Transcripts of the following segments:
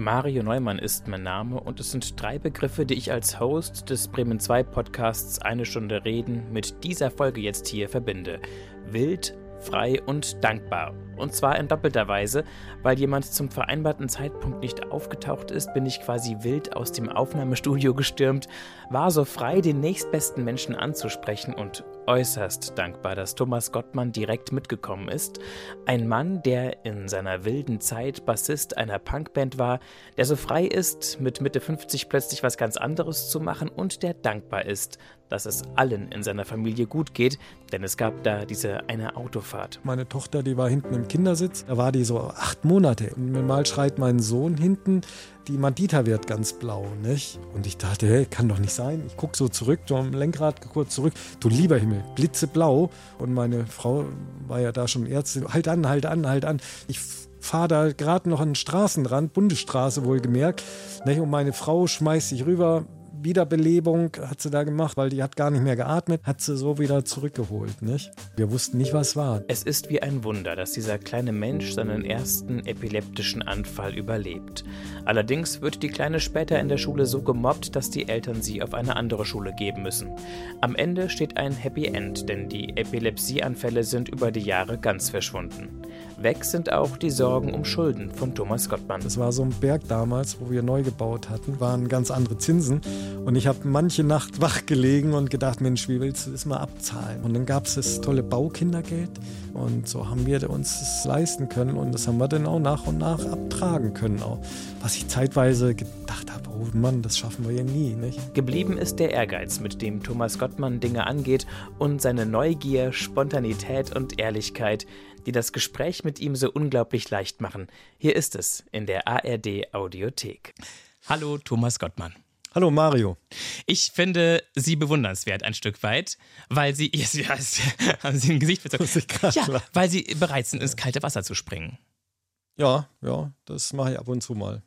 Mario Neumann ist mein Name und es sind drei Begriffe, die ich als Host des Bremen 2 Podcasts Eine Stunde Reden mit dieser Folge jetzt hier verbinde. Wild, frei und dankbar. Und zwar in doppelter Weise, weil jemand zum vereinbarten Zeitpunkt nicht aufgetaucht ist, bin ich quasi wild aus dem Aufnahmestudio gestürmt, war so frei, den nächstbesten Menschen anzusprechen und äußerst dankbar, dass Thomas Gottmann direkt mitgekommen ist. Ein Mann, der in seiner wilden Zeit Bassist einer Punkband war, der so frei ist, mit Mitte 50 plötzlich was ganz anderes zu machen und der dankbar ist, dass es allen in seiner Familie gut geht, denn es gab da diese eine Autofahrt. Meine Tochter, die war hinten im Kindersitz, da war die so acht Monate. Und mal schreit mein Sohn hinten, die Mandita wird ganz blau, nicht? Und ich dachte, hey, kann doch nicht sein. Ich gucke so zurück, am Lenkrad kurz zurück. Du lieber Himmel, blitzeblau. Und meine Frau war ja da schon Ärztin. Halt an, halt an, halt an. Ich fahre da gerade noch an den Straßenrand, Bundesstraße wohlgemerkt. Nicht? Und meine Frau schmeißt sich rüber, Wiederbelebung hat sie da gemacht, weil die hat gar nicht mehr geatmet, hat sie so wieder zurückgeholt. Nicht? Wir wussten nicht, was war. Es ist wie ein Wunder, dass dieser kleine Mensch seinen ersten epileptischen Anfall überlebt. Allerdings wird die Kleine später in der Schule so gemobbt, dass die Eltern sie auf eine andere Schule geben müssen. Am Ende steht ein Happy End, denn die Epilepsieanfälle sind über die Jahre ganz verschwunden. Weg sind auch die Sorgen um Schulden von Thomas Gottmann. Das war so ein Berg damals, wo wir neu gebaut hatten, waren ganz andere Zinsen. Und ich habe manche Nacht wach gelegen und gedacht, Mensch, wie willst du das mal abzahlen? Und dann gab es das tolle Baukindergeld. Und so haben wir uns das leisten können. Und das haben wir dann auch nach und nach abtragen können. Auch. Was ich zeitweise gedacht habe, oh Mann, das schaffen wir ja nie. Nicht? Geblieben ist der Ehrgeiz, mit dem Thomas Gottmann Dinge angeht und seine Neugier, Spontanität und Ehrlichkeit, die das Gespräch mit ihm so unglaublich leicht machen. Hier ist es in der ARD Audiothek. Hallo Thomas Gottmann. Hallo Mario. Ich finde Sie bewundernswert ein Stück weit, weil Sie, ja, haben Sie ein Gesicht verzogen? Ja, weil Sie bereit sind, ins kalte Wasser zu springen. Ja, ja, das mache ich ab und zu mal.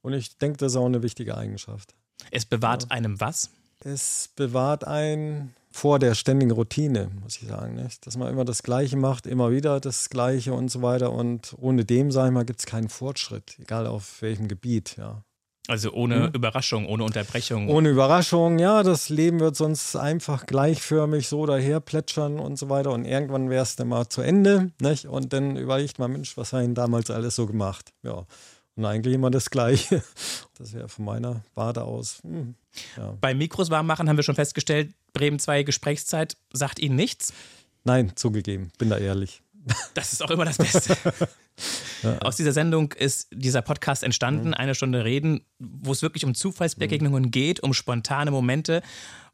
Und ich denke, das ist auch eine wichtige Eigenschaft. Es bewahrt ja. einem was? Es bewahrt einen vor der ständigen Routine, muss ich sagen. Nicht? Dass man immer das Gleiche macht, immer wieder das Gleiche und so weiter. Und ohne dem, sage ich mal, gibt es keinen Fortschritt, egal auf welchem Gebiet. Ja. Also ohne hm? Überraschung, ohne Unterbrechung. Ohne Überraschung, ja, das Leben wird sonst einfach gleichförmig so daher plätschern und so weiter. Und irgendwann wäre es dann mal zu Ende. Nicht? Und dann überlegt man, Mensch, was haben damals alles so gemacht? Ja. Und eigentlich immer das Gleiche. Das wäre von meiner Warte aus. Hm, ja. Beim Mikros warm machen haben wir schon festgestellt, Bremen 2 Gesprächszeit sagt Ihnen nichts? Nein, zugegeben, bin da ehrlich. Das ist auch immer das Beste. ja. Aus dieser Sendung ist dieser Podcast entstanden, mhm. eine Stunde Reden, wo es wirklich um Zufallsbegegnungen mhm. geht, um spontane Momente,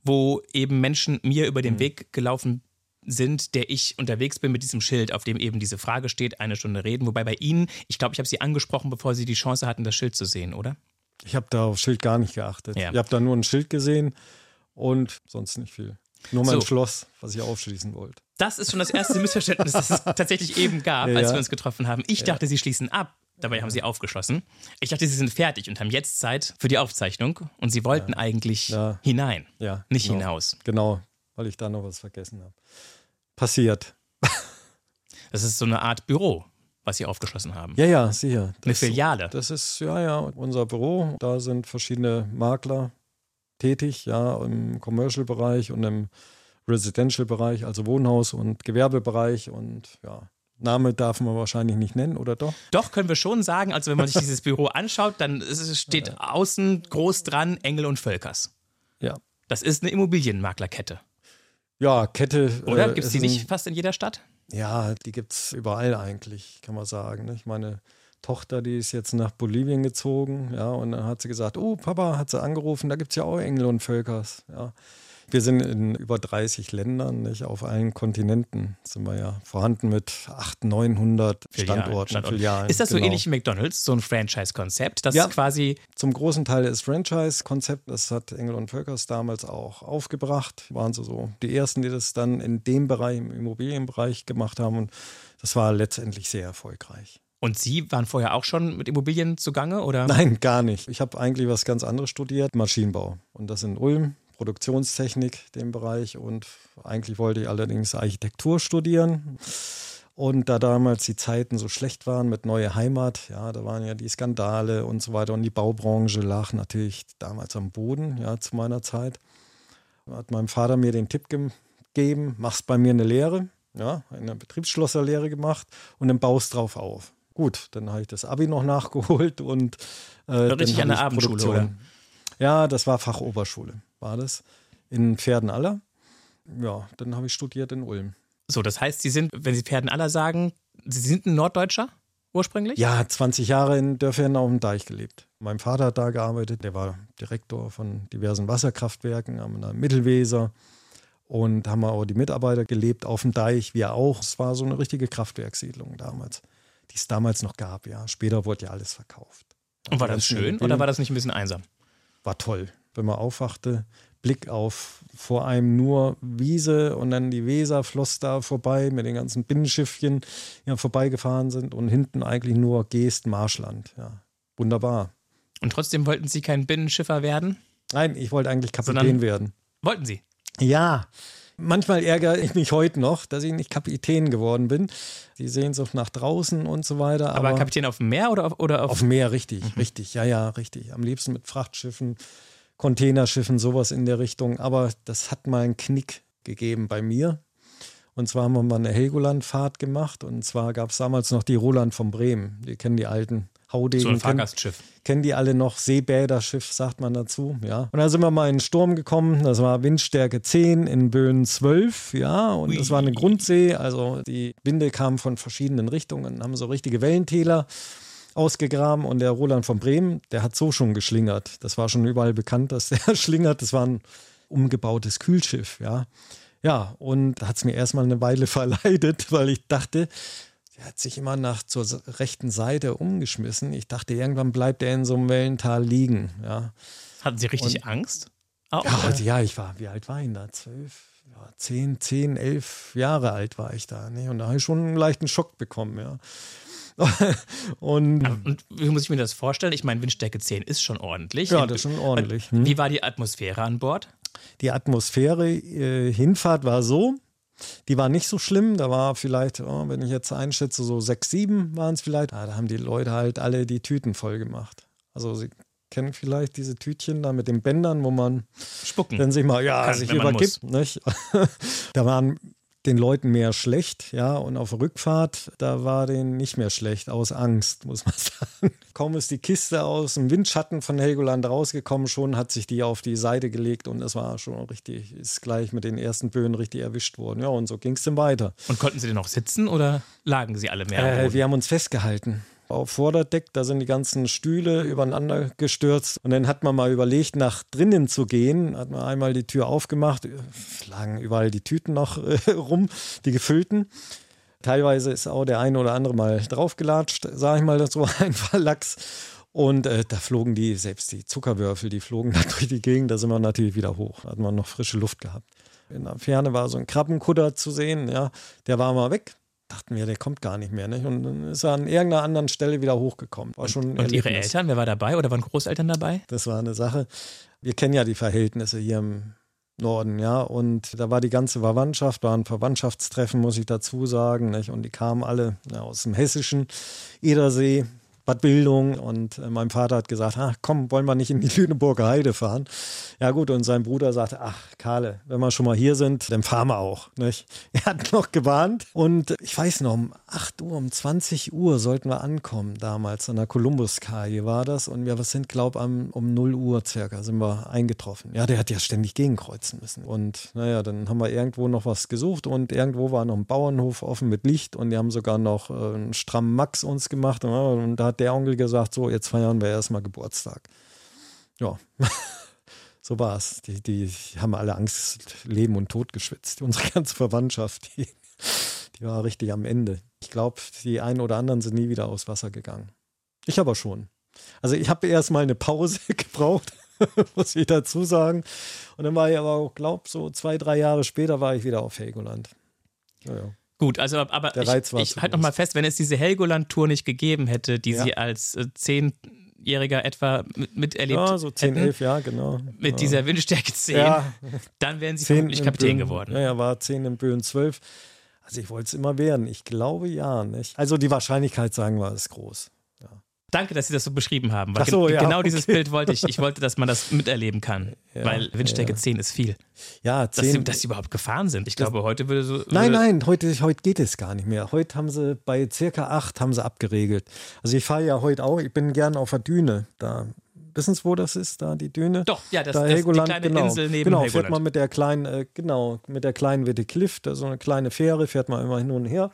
wo eben Menschen mir über den mhm. Weg gelaufen sind, der ich unterwegs bin mit diesem Schild, auf dem eben diese Frage steht, eine Stunde reden. Wobei bei Ihnen, ich glaube, ich habe Sie angesprochen, bevor Sie die Chance hatten, das Schild zu sehen, oder? Ich habe da auf Schild gar nicht geachtet. Ja. Ich habe da nur ein Schild gesehen und sonst nicht viel. Nur mein so. Schloss, was ich aufschließen wollte. Das ist schon das erste Missverständnis, das es tatsächlich eben gab, ja, als wir uns getroffen haben. Ich dachte, Sie schließen ab. Dabei haben sie aufgeschlossen. Ich dachte, sie sind fertig und haben jetzt Zeit für die Aufzeichnung. Und sie wollten eigentlich hinein, ja, nicht genau. hinaus. Genau, weil ich da noch was vergessen habe passiert. Das ist so eine Art Büro, was Sie aufgeschlossen haben. Ja, ja, sicher. Das eine Filiale. Das ist, ja, ja, unser Büro. Da sind verschiedene Makler tätig, ja, im Commercial-Bereich und im Residential-Bereich, also Wohnhaus- und Gewerbebereich und ja. Name darf man wahrscheinlich nicht nennen, oder doch? Doch, können wir schon sagen. Also, wenn man sich dieses Büro anschaut, dann steht ja. außen groß dran Engel und Völkers. Ja. Das ist eine Immobilienmaklerkette. Ja, Kette. Oder? Äh, gibt es die nicht fast in jeder Stadt? Ja, die gibt es überall eigentlich, kann man sagen. Ne? Ich meine, Tochter, die ist jetzt nach Bolivien gezogen, ja, und dann hat sie gesagt, oh, Papa, hat sie angerufen, da gibt es ja auch Engel und Völkers, ja. Wir sind in über 30 Ländern, nicht? auf allen Kontinenten sind wir ja vorhanden mit 800, 900 Filialen, Standorten, Standorten. Filialen. Ist das genau. so ähnlich wie McDonalds, so ein Franchise-Konzept? Das ja, quasi zum großen Teil ist Franchise-Konzept. Das hat Engel und Völkers damals auch aufgebracht. Waren so, so die ersten, die das dann in dem Bereich, im Immobilienbereich gemacht haben. Und das war letztendlich sehr erfolgreich. Und Sie waren vorher auch schon mit Immobilien zugange, oder? Nein, gar nicht. Ich habe eigentlich was ganz anderes studiert, Maschinenbau. Und das in Ulm. Produktionstechnik, dem Bereich. Und eigentlich wollte ich allerdings Architektur studieren. Und da damals die Zeiten so schlecht waren mit Neue Heimat, ja, da waren ja die Skandale und so weiter und die Baubranche lag natürlich damals am Boden, ja, zu meiner Zeit. Hat mein Vater mir den Tipp gegeben, machst bei mir eine Lehre, ja, eine Betriebsschlosserlehre gemacht und dann baust drauf auf. Gut, dann habe ich das Abi noch nachgeholt und äh, richtig an der Abendschule? Ja, das war Fachoberschule, war das in Pferdenaller. Ja, dann habe ich studiert in Ulm. So, das heißt, Sie sind, wenn Sie Pferden aller sagen, Sie sind ein Norddeutscher ursprünglich? Ja, 20 Jahre in Dörfern auf dem Deich gelebt. Mein Vater hat da gearbeitet, der war Direktor von diversen Wasserkraftwerken am Mittelweser und haben auch die Mitarbeiter gelebt auf dem Deich, wir auch. Es war so eine richtige Kraftwerkssiedlung damals, die es damals noch gab, ja. Später wurde ja alles verkauft. Und war das schön oder war das nicht ein bisschen einsam? War toll. Wenn man aufwachte, Blick auf vor einem nur Wiese und dann die Weser floss da vorbei mit den ganzen Binnenschiffchen, die ja vorbeigefahren sind und hinten eigentlich nur Geest, Marschland. Ja, wunderbar. Und trotzdem wollten Sie kein Binnenschiffer werden? Nein, ich wollte eigentlich Kapitän Sondern werden. Wollten Sie? Ja. Manchmal ärgere ich mich heute noch, dass ich nicht Kapitän geworden bin. Die Sehnsucht nach draußen und so weiter. Aber, aber Kapitän auf dem Meer oder auf, oder auf? Auf dem Meer, richtig, mhm. richtig. Ja, ja, richtig. Am liebsten mit Frachtschiffen Containerschiffen, sowas in der Richtung. Aber das hat mal einen Knick gegeben bei mir. Und zwar haben wir mal eine Helgoland-Fahrt gemacht. Und zwar gab es damals noch die Roland von Bremen. Die kennen die alten Haudegen. So ein Fahrgastschiff. Kennen, kennen die alle noch? Seebäderschiff, sagt man dazu. Ja. Und da sind wir mal in den Sturm gekommen. Das war Windstärke 10 in Böen 12. Ja. Und das war eine Grundsee. Also die Winde kamen von verschiedenen Richtungen, haben so richtige Wellentäler ausgegraben und der Roland von Bremen, der hat so schon geschlingert. Das war schon überall bekannt, dass der schlingert. Das war ein umgebautes Kühlschiff, ja. Ja, und hat es mir erstmal eine Weile verleidet, weil ich dachte, der hat sich immer nach zur rechten Seite umgeschmissen. Ich dachte, irgendwann bleibt er in so einem Wellental liegen, ja. Hatten Sie richtig und, Angst? Oh, ja, ja, ich war, wie alt war ich da? Zwölf? Ja, zehn, zehn, elf Jahre alt war ich da. Ne? Und da habe ich schon einen leichten Schock bekommen, ja. und, und, wie muss ich mir das vorstellen? Ich meine, Windstärke 10 ist schon ordentlich. Ja, das ist schon ordentlich. Hm. Wie war die Atmosphäre an Bord? Die Atmosphäre, äh, Hinfahrt war so, die war nicht so schlimm. Da war vielleicht, oh, wenn ich jetzt einschätze, so sechs, sieben waren es vielleicht. Ah, da haben die Leute halt alle die Tüten voll gemacht. Also sie kennen vielleicht diese Tütchen da mit den Bändern, wo man spucken, wenn sich mal ja Kann, sich übergibt. Da waren den Leuten mehr schlecht, ja, und auf Rückfahrt, da war denen nicht mehr schlecht, aus Angst, muss man sagen. Kaum ist die Kiste aus dem Windschatten von Helgoland rausgekommen, schon hat sich die auf die Seite gelegt und es war schon richtig, ist gleich mit den ersten Böen richtig erwischt worden. Ja, und so ging es dann weiter. Und konnten Sie denn noch sitzen oder lagen Sie alle mehr? Äh, wir haben uns festgehalten auf Vorderdeck, da sind die ganzen Stühle übereinander gestürzt. Und dann hat man mal überlegt, nach drinnen zu gehen. Hat man einmal die Tür aufgemacht, lagen überall die Tüten noch äh, rum, die gefüllten. Teilweise ist auch der eine oder andere mal draufgelatscht, sage ich mal so einfach Lachs. Und äh, da flogen die, selbst die Zuckerwürfel, die flogen da durch die Gegend, da sind wir natürlich wieder hoch. Da hat man noch frische Luft gehabt. In der Ferne war so ein Krabbenkutter zu sehen, ja, der war mal weg dachten wir, der kommt gar nicht mehr. Nicht? Und dann ist er an irgendeiner anderen Stelle wieder hochgekommen. War schon und Ihre Eltern, wer war dabei oder waren Großeltern dabei? Das war eine Sache. Wir kennen ja die Verhältnisse hier im Norden, ja. Und da war die ganze Verwandtschaft, war ein Verwandtschaftstreffen, muss ich dazu sagen. Nicht? Und die kamen alle ja, aus dem hessischen Edersee, Bad Bildung und äh, mein Vater hat gesagt, ach komm, wollen wir nicht in die Lüneburger Heide fahren? Ja gut, und sein Bruder sagte, ach Karle, wenn wir schon mal hier sind, dann fahren wir auch. Nicht? Er hat noch gewarnt und ich weiß noch, 8 Uhr, um 20 Uhr sollten wir ankommen damals, an der Kolumbuskaje war das und wir sind, glaube ich, um 0 Uhr circa sind wir eingetroffen. Ja, der hat ja ständig gegenkreuzen müssen und naja, dann haben wir irgendwo noch was gesucht und irgendwo war noch ein Bauernhof offen mit Licht und die haben sogar noch äh, einen strammen Max uns gemacht und, und da hat der Onkel gesagt, so, jetzt feiern wir erstmal Geburtstag. Ja, so war es. Die, die haben alle Angst, Leben und Tod geschwitzt. Unsere ganze Verwandtschaft, die, die war richtig am Ende. Ich glaube, die einen oder anderen sind nie wieder aus Wasser gegangen. Ich aber schon. Also ich habe erstmal eine Pause gebraucht, muss ich dazu sagen. Und dann war ich aber auch, glaube so zwei, drei Jahre später war ich wieder auf Helgoland. Ja, ja. Gut, also aber ich, ich halte nochmal fest, wenn es diese Helgoland-Tour nicht gegeben hätte, die ja. Sie als äh, Zehnjähriger etwa miterlebt Ja, so zehn, elf Jahre, genau. Mit ja. dieser Windstärke 10, ja. dann wären Sie vermutlich Kapitän geworden. Ja, ja, war zehn in Böen zwölf. Also ich wollte es immer werden. Ich glaube ja, nicht? Also die Wahrscheinlichkeit, sagen wir, ist groß. Ja. Danke, dass Sie das so beschrieben haben. Weil so, ja, genau okay. dieses Bild wollte ich. Ich wollte, dass man das miterleben kann. Ja, weil Windstärke ja. 10 ist viel. Ja, Dass sie, zehn. dass sie überhaupt gefahren sind. Ich glaube, heute würde so. Nein, würde, nein, heute, heute geht es gar nicht mehr. Heute haben sie bei circa acht haben sie abgeregelt. Also ich fahre ja heute auch, ich bin gern auf der Düne. Da wissen Sie, wo das ist, da die Düne? Doch, ja, das, da das die Helgoland, kleine genau. Insel neben Genau, Helgoland. fährt man mit der kleinen, äh, genau, mit der kleinen Witte Cliff, da so eine kleine Fähre, fährt man immer hin und her.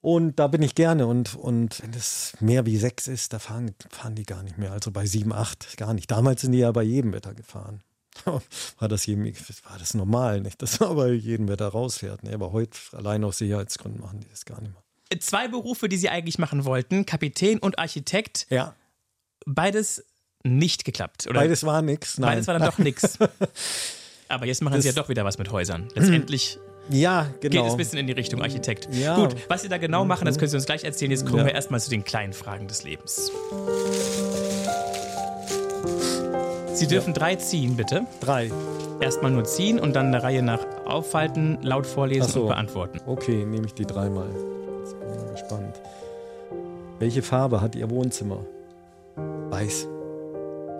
Und da bin ich gerne. Und, und wenn es mehr wie sechs ist, da fahren, fahren die gar nicht mehr. Also bei sieben, acht gar nicht. Damals sind die ja bei jedem Wetter gefahren. war das jedem, war das normal, nicht? Dass man bei jedem Wetter rausfährt. Ne? Aber heute, allein aus Sicherheitsgründen, machen die das gar nicht mehr. Zwei Berufe, die Sie eigentlich machen wollten: Kapitän und Architekt. Ja, Beides nicht geklappt. Oder beides war nix. Nein. beides war dann doch nichts. Aber jetzt machen Sie ja Das- doch wieder was mit Häusern. Letztendlich ja, geht genau. es ein bisschen in die Richtung Architekt. Ja. Gut, was Sie da genau machen, das können Sie uns gleich erzählen. Jetzt kommen Ja. wir erstmal zu den kleinen Fragen des Lebens. Sie dürfen drei ziehen, bitte. Drei. Erstmal nur ziehen und dann eine Reihe nach aufhalten, laut vorlesen so. und beantworten. Okay, nehme ich die dreimal. Jetzt bin ich mal gespannt. Welche Farbe hat Ihr Wohnzimmer? Weiß.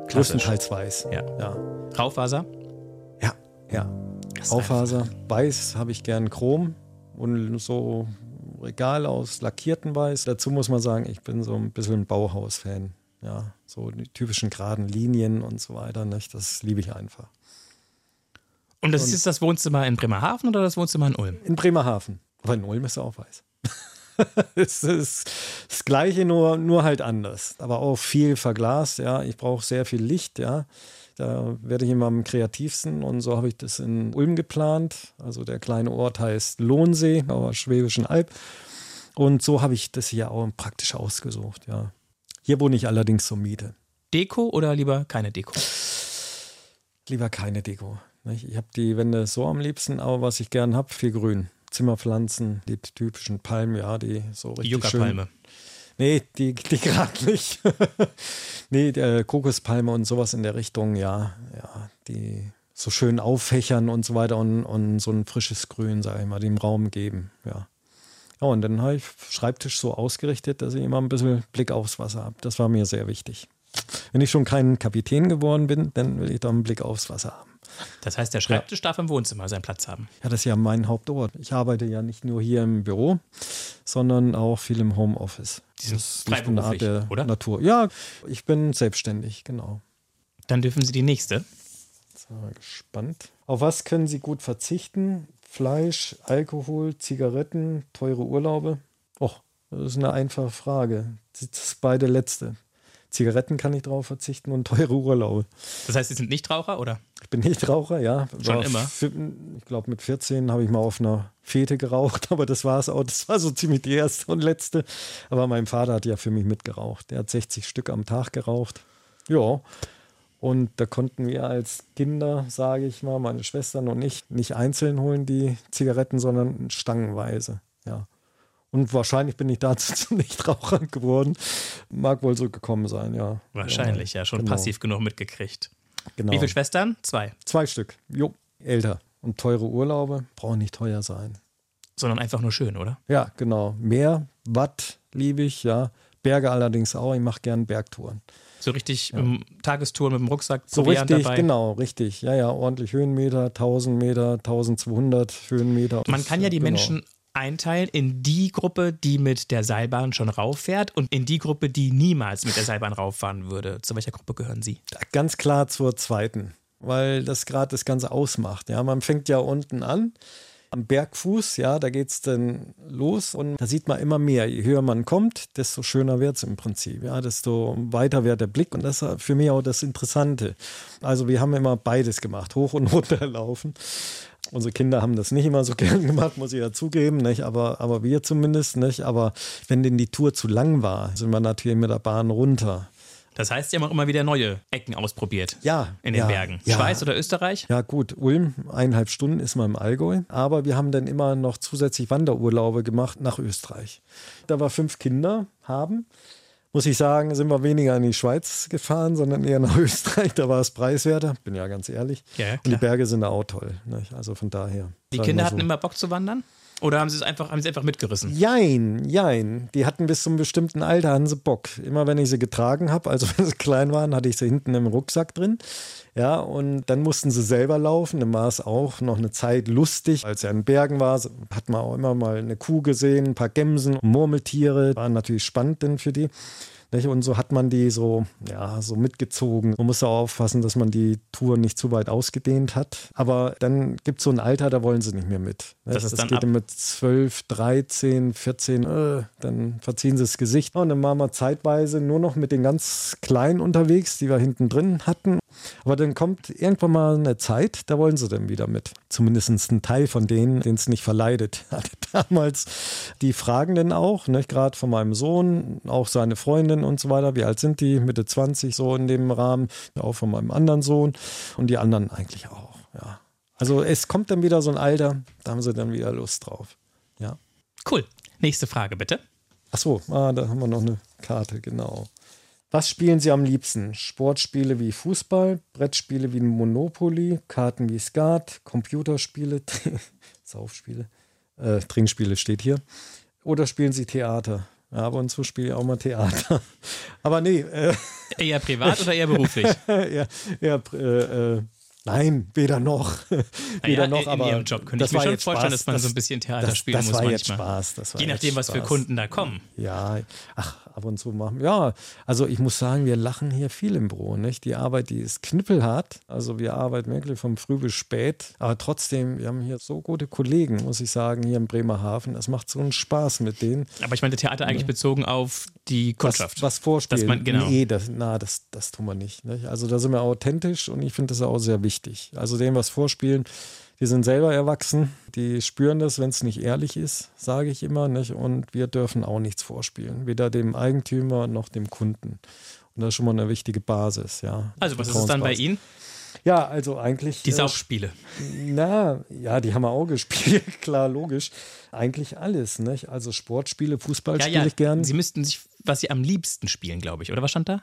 Größtenteils weiß. Ja. Ja. Raufaser? Ja. ja. Ist Raufaser. Weiß habe ich gern Chrom und so Regal aus lackierten Weiß. Dazu muss man sagen, ich bin so ein bisschen ein Bauhaus-Fan. Ja, so die typischen geraden Linien und so weiter. Nicht? Das liebe ich einfach. Und das ist jetzt das Wohnzimmer in Bremerhaven oder das Wohnzimmer in Ulm? In Bremerhaven. Aber in Ulm ist er auch weiß. es ist das Gleiche, nur, nur halt anders. Aber auch viel verglast, ja. Ich brauche sehr viel Licht, ja. Da werde ich immer am kreativsten und so habe ich das in Ulm geplant. Also der kleine Ort heißt Lohnsee, auf der Schwäbischen Alb. Und so habe ich das hier auch praktisch ausgesucht, ja. Hier wohne ich allerdings zur Miete. Deko oder lieber keine Deko? Lieber keine Deko. Ich habe die Wände so am liebsten, aber was ich gern habe, viel Grün. Zimmerpflanzen, die typischen Palmen, ja, die so Die richtig schön. Yucca-Palme. Nee, die, die gerade nicht. nee, der Kokospalme und sowas in der Richtung, ja, ja, die so schön auffächern und so weiter und, und so ein frisches Grün, sage ich mal, dem Raum geben, ja. Ja, und dann habe ich Schreibtisch so ausgerichtet, dass ich immer ein bisschen Blick aufs Wasser habe. Das war mir sehr wichtig. Wenn ich schon kein Kapitän geworden bin, dann will ich doch einen Blick aufs Wasser haben. Das heißt, der Schreibtisch darf im Wohnzimmer seinen Platz haben. Ja, das ist ja mein Hauptort. Ich arbeite ja nicht nur hier im Büro, sondern auch viel im Homeoffice. Die sind Das ist eine Art freiberuflich, der oder? Natur. Ja, ich bin selbstständig, genau. Dann dürfen Sie die nächste. Jetzt sind wir gespannt. Auf was können Sie gut verzichten? Fleisch, Alkohol, Zigaretten, teure Urlaube? Och, das ist eine einfache Frage. Das ist beide letzte. Zigaretten kann ich drauf verzichten und teure Urlaube. Das heißt, Sie sind Nichtraucher oder? Ich bin nicht Raucher, ja. Schon War immer? Ich glaube, mit 14 habe ich mal auf einer Fete geraucht, aber das war es auch. Das war so ziemlich die erste und letzte. Aber mein Vater hat ja für mich mitgeraucht. Der hat 60 Stück am Tag geraucht. Ja. Und da konnten wir als Kinder, sage ich mal, meine Schwestern und ich, nicht einzeln holen die Zigaretten, sondern stangenweise. Ja. Und wahrscheinlich bin ich dazu zum Nichtraucher geworden. Mag wohl so gekommen sein, ja. Wahrscheinlich, ja, schon genau. passiv genug mitgekriegt. Genau. Wie viele Schwestern? Zwei. Zwei Stück. Jo, älter. Und teure Urlaube brauchen nicht teuer sein. Sondern einfach nur schön, oder? Ja, genau. Meer, Watt liebe ich, ja. Berge allerdings auch. Ich mache gern Bergtouren. So richtig ähm, Tagestour mit dem Rucksack, So richtig, dabei. genau, richtig. Ja, ja, ordentlich Höhenmeter, 1000 Meter, 1200 Höhenmeter. Man kann ja die Genau. Menschen einteilen in die Gruppe, die mit der Seilbahn schon rauffährt und in die Gruppe, die niemals mit der Seilbahn rauffahren würde. Zu welcher Gruppe gehören Sie? Ganz klar zur zweiten, weil das gerade das Ganze ausmacht. Ja, man fängt ja unten an. Am Bergfuß, ja, da geht es dann los und da sieht man immer mehr. Je höher man kommt, desto schöner wird es im Prinzip. Ja, desto weiter wird der Blick und das ist für mich auch das Interessante. Also wir haben immer beides gemacht, hoch und runter laufen. Unsere Kinder haben das nicht immer so gern gemacht, muss ich ja zugeben, nicht? Aber, aber wir zumindest nicht. Aber wenn denn die Tour zu lang war, sind wir natürlich mit der Bahn runter. Das heißt, Sie haben auch immer wieder neue Ecken ausprobiert. Ja. In den ja, Bergen. Ja. Schweiz oder Österreich? Ja, gut, Ulm, eineinhalb Stunden ist man im Allgäu. Aber wir haben dann immer noch zusätzlich Wanderurlaube gemacht nach Österreich. Da wir fünf Kinder haben, muss ich sagen, sind wir weniger in die Schweiz gefahren, sondern eher nach Österreich. Da war es preiswerter, bin ja ganz ehrlich. Ja, Und die. Berge sind da auch toll. Nicht? Also von daher. Die Kinder wir hatten so. immer Bock zu wandern? Oder haben sie es einfach, haben sie einfach mitgerissen? Jein, jein. Die hatten bis zum bestimmten Alter hatten sie Bock. Immer wenn ich sie getragen habe, also wenn sie klein waren, hatte ich sie hinten im Rucksack drin. Ja, und dann mussten sie selber laufen. Dann war es auch noch eine Zeit lustig. Als er in Bergen war, hat man auch immer mal eine Kuh gesehen, ein paar Gämsen, Murmeltiere. Waren natürlich spannend denn für die. Und so hat man die so, ja, so mitgezogen. Man muss auch aufpassen, dass man die Tour nicht zu weit ausgedehnt hat. Aber dann gibt es so ein Alter, da wollen sie nicht mehr mit. Das, das geht ab mit 12, 13, 14, äh, dann verziehen sie das Gesicht. Und dann waren wir zeitweise nur noch mit den ganz Kleinen unterwegs, die wir hinten drin hatten. Aber dann kommt irgendwann mal eine Zeit, da wollen sie dann wieder mit. Zumindest ein Teil von denen, den es nicht verleidet. Hatte damals die Fragenden auch, ne, gerade von meinem Sohn, auch seine Freundin und so weiter. Wie alt sind die? Mitte 20 so in dem Rahmen. Auch von meinem anderen Sohn und die anderen eigentlich auch. Ja. Also es kommt dann wieder so ein Alter, da haben sie dann wieder Lust drauf. Ja. Cool. Nächste Frage bitte. Ach so, ah, da haben wir noch eine Karte, genau. Was spielen Sie am liebsten? Sportspiele wie Fußball, Brettspiele wie Monopoly, Karten wie Skat, Computerspiele, Saufspiele, äh, Trinkspiele steht hier. Oder spielen Sie Theater? Ja, ab und zu spiele ich auch mal Theater. Aber nee. Äh, eher privat oder eher beruflich? eher, eher äh, äh Nein, weder noch. weder ja, noch, in aber Ihrem Job könnte ich mir schon vorstellen, dass man das, so ein bisschen Theater das, spielen das muss war manchmal. Jetzt Spaß, das war Je nachdem, was Spaß. für Kunden da kommen. Ja, ach, ab und zu machen. Ja, also ich muss sagen, wir lachen hier viel im Büro. Nicht? Die Arbeit, die ist knüppelhart. Also wir arbeiten wirklich vom Früh bis spät. Aber trotzdem, wir haben hier so gute Kollegen, muss ich sagen, hier im Bremerhaven. Es macht so einen Spaß mit denen. Aber ich meine Theater eigentlich ja. bezogen auf die Kundschaft. Was, was vorspielen. Dass man, genau. Nee, das, na, das, das tun wir nicht, nicht. Also da sind wir authentisch und ich finde das auch sehr wichtig. Also dem, was vorspielen, die sind selber erwachsen, die spüren das, wenn es nicht ehrlich ist, sage ich immer. Nicht? Und wir dürfen auch nichts vorspielen, weder dem Eigentümer noch dem Kunden. Und das ist schon mal eine wichtige Basis. Ja. Also, was ist es dann bei Ihnen? Ja, also eigentlich. Die Saufspiele. Äh, na, ja, die haben wir auch gespielt, klar, logisch. Eigentlich alles, nicht? Also Sportspiele, Fußball ja, spiele ja. ich gern. Sie müssten sich, was Sie am liebsten spielen, glaube ich, oder was stand da?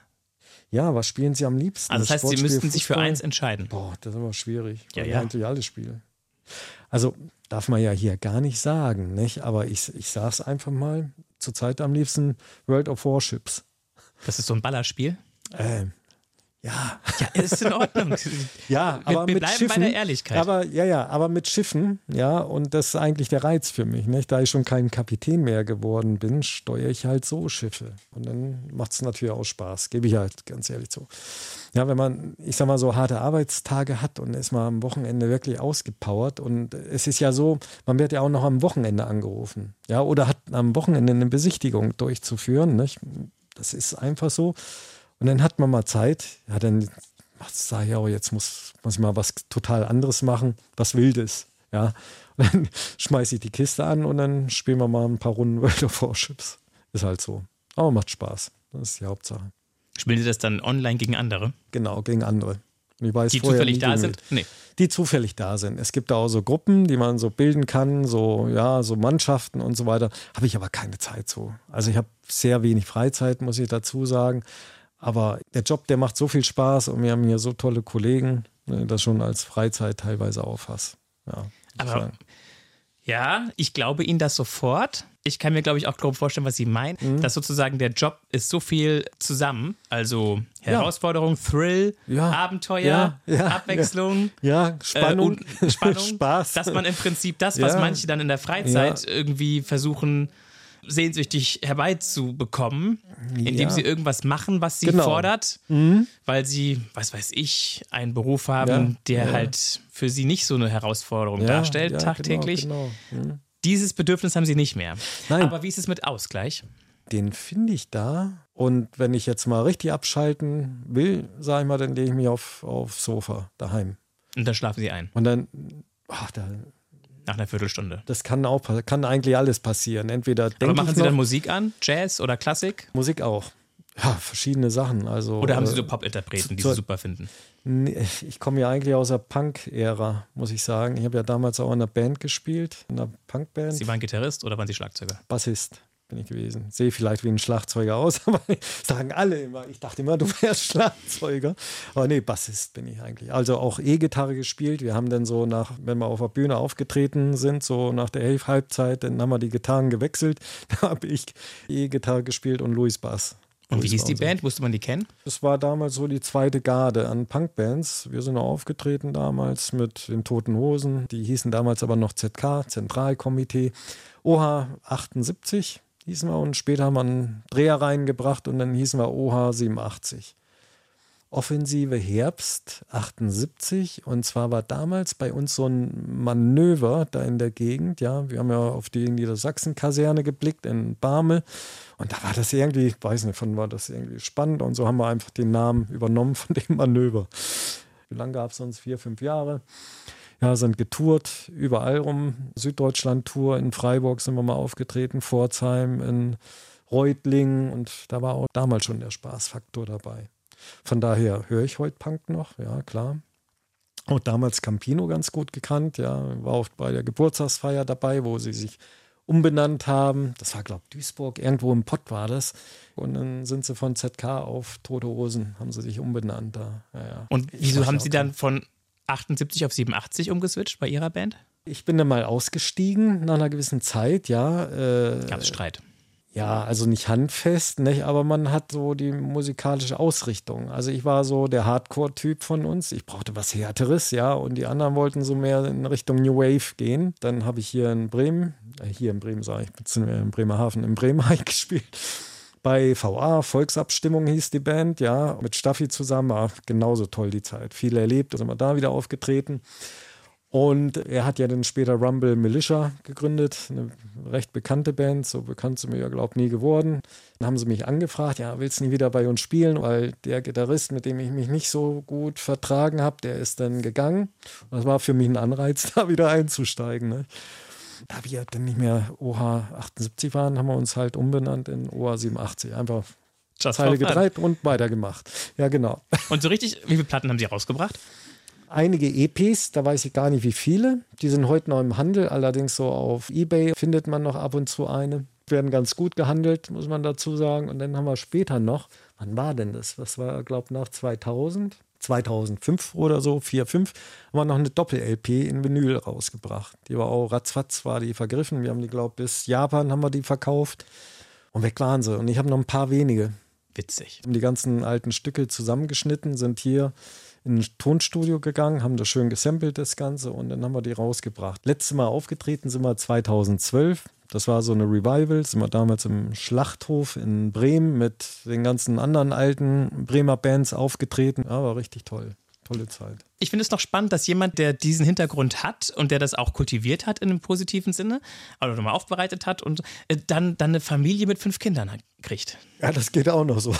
Ja, was spielen Sie am liebsten? Also das heißt, Sie müssten sich für eins entscheiden. Boah, das ist aber schwierig. Ja, ja. Eigentlich alle Spiele. Also darf man ja hier gar nicht sagen, nicht? Aber ich, ich sage es einfach mal. Zurzeit am liebsten World of Warships. Das ist so ein Ballerspiel? Äh, ja. Ja, ist in Ordnung. ja, wir, aber wir mit bleiben Schiffen, bei der Ehrlichkeit. Aber ja, ja, aber mit Schiffen, ja, und das ist eigentlich der Reiz für mich, nicht? Da ich schon kein Kapitän mehr geworden bin, steuere ich halt so Schiffe. Und dann macht es natürlich auch Spaß, gebe ich halt ganz ehrlich zu. Ja, wenn man, ich sag mal, so harte Arbeitstage hat und ist mal am Wochenende wirklich ausgepowert und es ist ja so, man wird ja auch noch am Wochenende angerufen, ja, oder hat am Wochenende eine Besichtigung durchzuführen, nicht? Das ist einfach so. Und dann hat man mal Zeit, ja, dann sage ich auch, jetzt muss, muss ich mal was total anderes machen, was Wildes. Ja. Und dann schmeiße ich die Kiste an und dann spielen wir mal ein paar Runden World of Warships. Ist halt so. Aber macht Spaß. Das ist die Hauptsache. Spielen Sie das dann online gegen andere? Genau, gegen andere. die zufällig da sind? Nee. Die zufällig da sind. Es gibt da auch so Gruppen, die man so bilden kann, so, ja, so Mannschaften und so weiter. Habe ich aber keine Zeit so. Also ich habe sehr wenig Freizeit, muss ich dazu sagen. Aber der Job, der macht so viel Spaß und wir haben hier so tolle Kollegen, ne, das schon als Freizeit teilweise auffasse. Ja, Aber ja, ich glaube Ihnen das sofort. Ich kann mir, glaube ich, auch grob vorstellen, was Sie meinen. Mhm. Dass sozusagen der Job ist so viel zusammen. Also Herausforderung, ja. Thrill, ja. Abenteuer, ja. Abwechslung. Spannung. Äh, Spannung Spaß. Dass man im Prinzip das, was manche dann in der Freizeit irgendwie versuchen sehnsüchtig herbeizubekommen, indem ja. sie irgendwas machen, was sie genau. fordert, mhm. weil sie, was weiß ich, einen Beruf haben, ja. der ja. halt für sie nicht so eine Herausforderung darstellt, tagtäglich. Genau, genau. Dieses Bedürfnis haben sie nicht mehr. Nein. Aber wie ist es mit Ausgleich? Den finde ich da. Und wenn ich jetzt mal richtig abschalten will, sage ich mal, dann lege ich mich auf, aufs Sofa daheim. Und dann schlafen sie ein. Und dann, ach, da nach einer Viertelstunde. Das kann auch kann eigentlich alles passieren. Entweder Aber machen Sie noch, dann Musik an? Jazz oder Klassik? Musik auch. Ja, verschiedene Sachen. Also, oder haben Sie äh, so Pop-Interpreten, die Sie super finden? Ich komme ja eigentlich aus der Punk-Ära, muss ich sagen. Ich habe ja damals auch in einer Band gespielt, in einer Punkband. Sie waren Gitarrist oder waren Sie Schlagzeuger? Bassist bin ich gewesen. Sehe vielleicht wie ein Schlagzeuger aus, aber sagen alle immer. Ich dachte immer, du wärst Schlagzeuger. Aber nee, Bassist bin ich eigentlich. Also auch E-Gitarre gespielt. Wir haben dann so nach, wenn wir auf der Bühne aufgetreten sind, so nach der Halbzeit, dann haben wir die Gitarren gewechselt. Da habe ich E-Gitarre gespielt und Louis Bass. Und wie hieß die Band? Musste man die kennen? Das war damals so die zweite Garde an Punkbands. Wir sind auch aufgetreten damals mit den Toten Hosen. Die hießen damals aber noch ZK, Zentralkomitee. OH 78 hießen wir und später haben wir einen Dreher reingebracht und dann hießen wir OH 87. Offensive Herbst 78 und zwar war damals bei uns so ein Manöver da in der Gegend, ja, wir haben ja auf die Niedersachsen-Kaserne geblickt in Barmel und da war das irgendwie, ich weiß nicht, von war das irgendwie spannend und so haben wir einfach den Namen übernommen von dem Manöver. Wie lange gab es uns? Vier, fünf Jahre. Ja, sind getourt, überall rum. Süddeutschland-Tour, in Freiburg sind wir mal aufgetreten, Pforzheim, in Reutlingen und da war auch damals schon der Spaßfaktor dabei. Von daher höre ich heute Punk noch, ja, klar. Und damals Campino ganz gut gekannt, ja, war oft bei der Geburtstagsfeier dabei, wo sie sich umbenannt haben. Das war, glaube ich, Duisburg, irgendwo im Pott war das. Und dann sind sie von ZK auf Tote Hosen, haben sie sich umbenannt da. Ja, ja. Und wieso haben sie dann von 78 auf 87 umgeswitcht bei ihrer Band? Ich bin dann mal ausgestiegen nach einer gewissen Zeit, ja. Äh, Gab es Streit? ja, also nicht handfest, nicht, aber man hat so die musikalische Ausrichtung. Also ich war so der Hardcore-Typ von uns. Ich brauchte was Härteres, ja, und die anderen wollten so mehr in Richtung New Wave gehen. Dann habe ich hier in Bremen, äh, hier in Bremen sage ich, beziehungsweise in Bremerhaven, in Bremen gespielt. Bei VA, Volksabstimmung hieß die Band, ja, mit Staffi zusammen, war genauso toll die Zeit. Viel erlebt, sind wir da wieder aufgetreten. Und er hat ja dann später Rumble Militia gegründet, eine recht bekannte Band, so bekannt sind wir ja, glaube ich, nie geworden. Dann haben sie mich angefragt, ja, willst du nie wieder bei uns spielen, weil der Gitarrist, mit dem ich mich nicht so gut vertragen habe, der ist dann gegangen. Das war für mich ein Anreiz, da wieder einzusteigen. Ne? Da wir dann nicht mehr OH 78 waren, haben wir uns halt umbenannt in OH 87. Einfach Just Zeile gedreht und weitergemacht. Ja, genau. Und so richtig, wie viele Platten haben Sie rausgebracht? einige EPs, da weiß ich gar nicht wie viele. Die sind heute noch im Handel, allerdings so auf Ebay findet man noch ab und zu eine. Werden ganz gut gehandelt, muss man dazu sagen. Und dann haben wir später noch, wann war denn das? Das war, glaube ich, nach 2000, 2005 oder so, 4, 5, haben wir noch eine Doppel-LP in Vinyl rausgebracht. Die war auch ratzfatz, war die vergriffen. Wir haben die, glaube ich, bis Japan haben wir die verkauft. Und weg waren sie. Und ich habe noch ein paar wenige. Witzig. Haben die ganzen alten Stücke zusammengeschnitten, sind hier in ein Tonstudio gegangen, haben das schön gesampelt, das Ganze, und dann haben wir die rausgebracht. Letztes Mal aufgetreten sind wir 2012. Das war so eine Revival, sind wir damals im Schlachthof in Bremen mit den ganzen anderen alten Bremer Bands aufgetreten. Aber richtig toll tolle Zeit. Ich finde es noch spannend, dass jemand, der diesen Hintergrund hat und der das auch kultiviert hat in einem positiven Sinne, oder nochmal aufbereitet hat und äh, dann, dann eine Familie mit fünf Kindern kriegt. Ja, das geht auch noch so.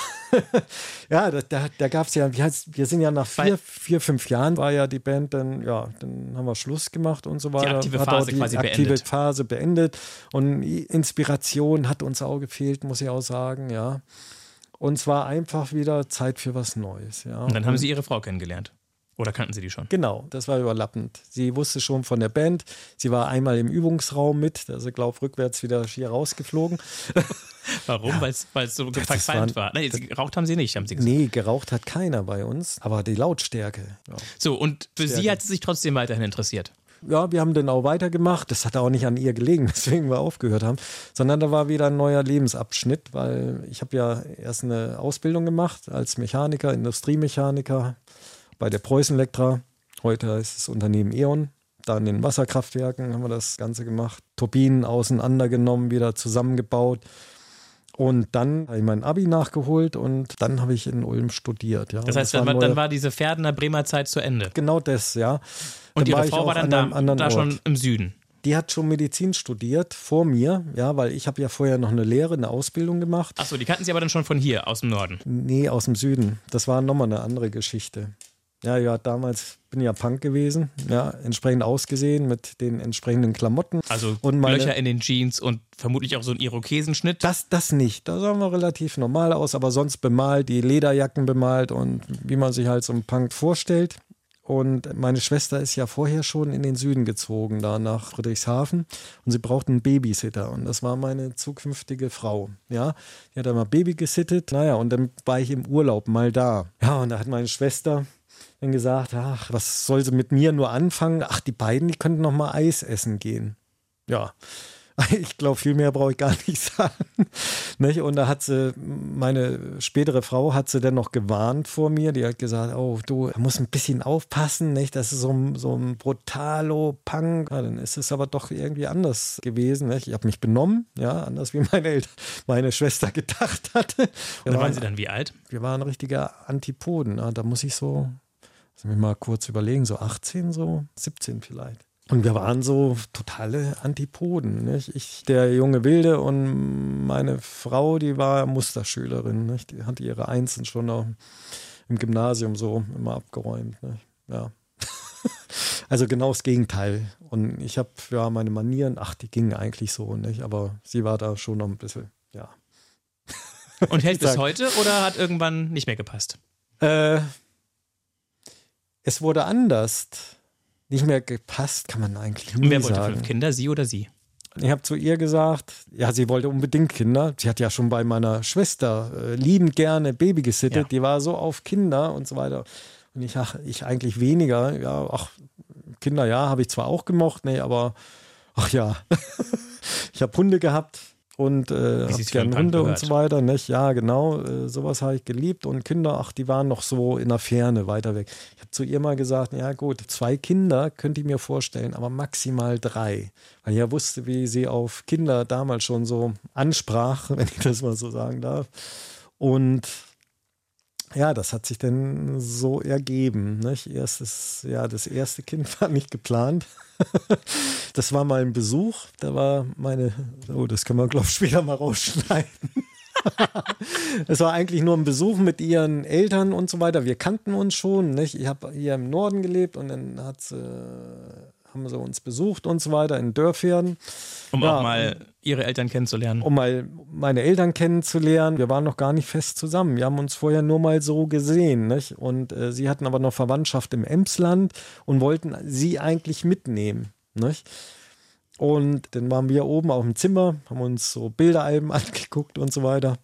ja, da, da, da gab es ja, wir sind ja nach vier, vier, fünf Jahren war ja die Band dann, ja, dann haben wir Schluss gemacht und so weiter. Die aktive Phase die quasi aktive beendet. Phase beendet. Und Inspiration hat uns auch gefehlt, muss ich auch sagen, ja. Und zwar einfach wieder Zeit für was Neues. Ja. Und dann haben Sie Ihre Frau kennengelernt. Oder kannten Sie die schon? Genau, das war überlappend. Sie wusste schon von der Band. Sie war einmal im Übungsraum mit, also glaube rückwärts wieder hier rausgeflogen. Warum? Ja, Weil es so verqualmt war. Nein, geraucht haben Sie nicht, haben Sie gesagt. Nee, geraucht hat keiner bei uns, aber die Lautstärke. Ja. So, und für Stärke. Sie hat es sich trotzdem weiterhin interessiert? ja, wir haben dann auch weitergemacht. Das hat auch nicht an ihr gelegen, weswegen wir aufgehört haben, sondern da war wieder ein neuer Lebensabschnitt, weil ich habe ja erst eine Ausbildung gemacht als Mechaniker, Industriemechaniker bei der Preußen Elektra. Heute ist das Unternehmen E.ON. Da in den Wasserkraftwerken haben wir das Ganze gemacht. Turbinen auseinandergenommen, wieder zusammengebaut. Und dann habe ich mein Abi nachgeholt und dann habe ich in Ulm studiert. Ja. Das heißt, das dann, war dann war diese Pferdener Bremer Zeit zu Ende. Genau das, ja. Und ihre Frau war dann da, da schon im Süden? Die hat schon Medizin studiert vor mir, ja, weil ich habe ja vorher noch eine Lehre, eine Ausbildung gemacht. Achso, die kannten Sie aber dann schon von hier, aus dem Norden? Nee, aus dem Süden. Das war nochmal eine andere Geschichte. Ja, ja, damals bin ich ja Punk gewesen, ja, entsprechend ausgesehen mit den entsprechenden Klamotten. Also und meine, Löcher in den Jeans und vermutlich auch so ein Irokesenschnitt. Das, das nicht. Da sahen wir relativ normal aus, aber sonst bemalt, die Lederjacken bemalt und wie man sich halt so einen Punk vorstellt. Und meine Schwester ist ja vorher schon in den Süden gezogen, da nach Friedrichshafen. Und sie brauchte einen Babysitter. Und das war meine zukünftige Frau. Ja, die hat einmal Baby gesittet. Naja, und dann war ich im Urlaub mal da. Ja, und da hat meine Schwester dann gesagt, ach, was soll sie mit mir nur anfangen? Ach, die beiden, die könnten noch mal Eis essen gehen. Ja, Ich glaube, viel mehr brauche ich gar nicht sagen. nicht? Und da hat sie, meine spätere Frau hat sie dann noch gewarnt vor mir. Die hat gesagt, oh, du musst ein bisschen aufpassen, nicht? Das ist so ein, so ein Brutalo-Punk. Ja, dann ist es aber doch irgendwie anders gewesen. Nicht? Ich habe mich benommen, ja, anders wie meine, Eltern, meine Schwester gedacht hatte. Und da waren sie dann wie alt? Wir waren richtige Antipoden. Ja, da muss ich so, lass mich mal kurz überlegen, so 18, so 17 vielleicht. Und wir waren so totale Antipoden. Nicht? Ich, der junge Wilde und meine Frau, die war Musterschülerin. Nicht? Die hatte ihre Einsen schon noch im Gymnasium so immer abgeräumt. Nicht? Ja. also genau das Gegenteil. Und ich habe ja meine Manieren, ach, die gingen eigentlich so, nicht? Aber sie war da schon noch ein bisschen, ja. Und hält bis heute oder hat irgendwann nicht mehr gepasst? Äh, es wurde anders nicht mehr gepasst, kann man eigentlich nie Und wer wollte sagen. fünf Kinder, sie oder sie? Ich habe zu ihr gesagt, ja, sie wollte unbedingt Kinder. Sie hat ja schon bei meiner Schwester äh, liebend gerne Baby gesittet. Ja. Die war so auf Kinder und so weiter. Und ich, ach, ich eigentlich weniger. Ja, ach, Kinder, ja, habe ich zwar auch gemocht, nee, aber ach ja. ich habe Hunde gehabt, und äh, hab gern Hunde und so weiter. Nicht? Ja, genau, äh, sowas habe ich geliebt. Und Kinder, ach, die waren noch so in der Ferne weiter weg. Ich habe zu ihr mal gesagt, ja gut, zwei Kinder könnte ich mir vorstellen, aber maximal drei. Weil ich ja wusste, wie sie auf Kinder damals schon so ansprach, wenn ich das mal so sagen darf. Und ja, das hat sich dann so ergeben. Nicht? Erstes, ja, das erste Kind war nicht geplant. das war mal ein Besuch. Da war meine, oh, das können wir, glaube ich, später mal rausschneiden. es war eigentlich nur ein Besuch mit ihren Eltern und so weiter. Wir kannten uns schon. Nicht? Ich habe hier im Norden gelebt und dann hat sie haben sie uns besucht und so weiter in Dörfern. Um ja, auch mal ihre Eltern kennenzulernen. Um mal meine Eltern kennenzulernen. Wir waren noch gar nicht fest zusammen. Wir haben uns vorher nur mal so gesehen. Nicht? Und äh, sie hatten aber noch Verwandtschaft im Emsland und wollten sie eigentlich mitnehmen. Nicht? Und dann waren wir oben auf dem Zimmer, haben uns so Bilderalben angeguckt und so weiter.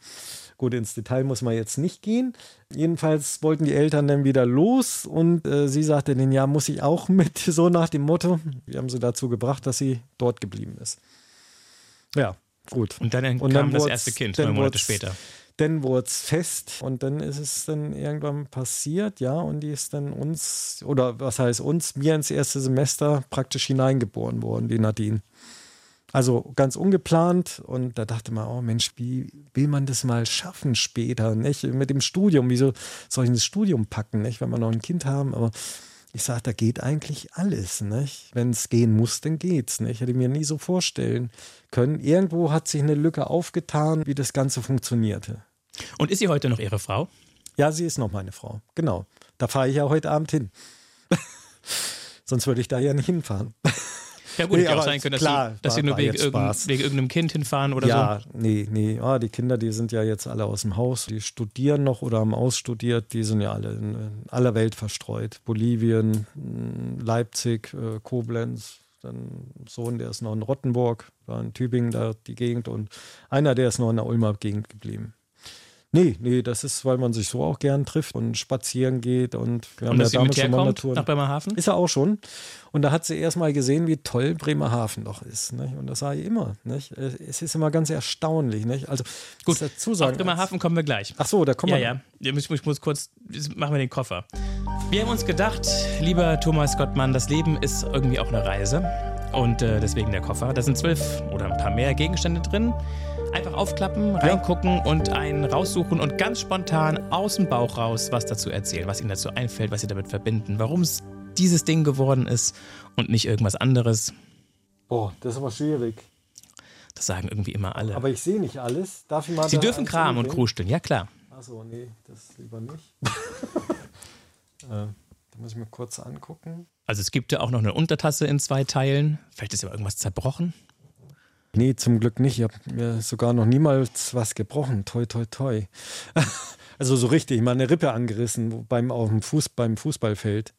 Gut, ins Detail muss man jetzt nicht gehen. Jedenfalls wollten die Eltern dann wieder los und äh, sie sagte dann, ja, muss ich auch mit, so nach dem Motto. Wir haben sie dazu gebracht, dass sie dort geblieben ist. Ja, gut. Und dann und kam dann das erste Kind, neun Monate später. Dann wurde es fest und dann ist es dann irgendwann passiert, ja, und die ist dann uns, oder was heißt uns, mir ins erste Semester praktisch hineingeboren worden, die Nadine. Also ganz ungeplant und da dachte man, oh Mensch, wie will man das mal schaffen später, nicht? Mit dem Studium, wieso soll ich das Studium packen, nicht? Wenn wir noch ein Kind haben, aber ich sage, da geht eigentlich alles? Wenn es gehen muss, dann geht's, nicht? Ich hätte mir nie so vorstellen können. Irgendwo hat sich eine Lücke aufgetan, wie das Ganze funktionierte. Und ist sie heute noch Ihre Frau? Ja, sie ist noch meine Frau, genau. Da fahre ich ja heute Abend hin. Sonst würde ich da ja nicht hinfahren. Ja gut, nee, hätte auch sein können, dass klar, sie, dass sie nur wegen, irgendein, wegen, irgendeinem Kind hinfahren oder ja, so. Ja, nee, nee. Ah, die Kinder, die sind ja jetzt alle aus dem Haus. Die studieren noch oder haben ausstudiert. Die sind ja alle in, in aller Welt verstreut. Bolivien, hm, Leipzig, äh, Koblenz. Dann Sohn, der ist noch in Rottenburg, war in Tübingen da die Gegend. Und einer, der ist noch in der Ulmer Gegend geblieben. Nee, nee, das ist, weil man sich so auch gern trifft und spazieren geht und wir haben und ja damals schon mal Natur. Nach Bremerhaven? Ist er auch schon. Und da hat sie erst mal gesehen, wie toll Bremerhaven doch ist. Nicht? Und das sage ich immer. Nicht? Es ist immer ganz erstaunlich. Nicht? Also, Gut, dazu sagen, auf Bremerhaven kommen wir gleich. Ach so, da kommen wir. Ja, ja. Ich, ich muss kurz, machen wir den Koffer. Wir haben uns gedacht, lieber Thomas Gottmann, das Leben ist irgendwie auch eine Reise. Und äh, deswegen der Koffer. Da sind zwölf oder ein paar mehr Gegenstände drin. Einfach aufklappen, reingucken ja. und einen raussuchen und ganz spontan aus dem Bauch raus was dazu erzählen, was Ihnen dazu einfällt, was Sie damit verbinden, warum es dieses Ding geworden ist und nicht irgendwas anderes. Boah, das ist aber schwierig. Das sagen irgendwie immer alle. Aber ich sehe nicht alles. Darf ich mal Sie dürfen Kram und krusteln, ja klar. Achso, nee, das lieber nicht. äh, da muss ich mir kurz angucken. Also es gibt ja auch noch eine Untertasse in zwei Teilen. Vielleicht ist ja irgendwas zerbrochen. Nee, zum Glück nicht. Ich habe mir sogar noch niemals was gebrochen. Toi, toi, toi. also so richtig, mal eine Rippe angerissen beim, auf dem Fuß, beim Fußballfeld.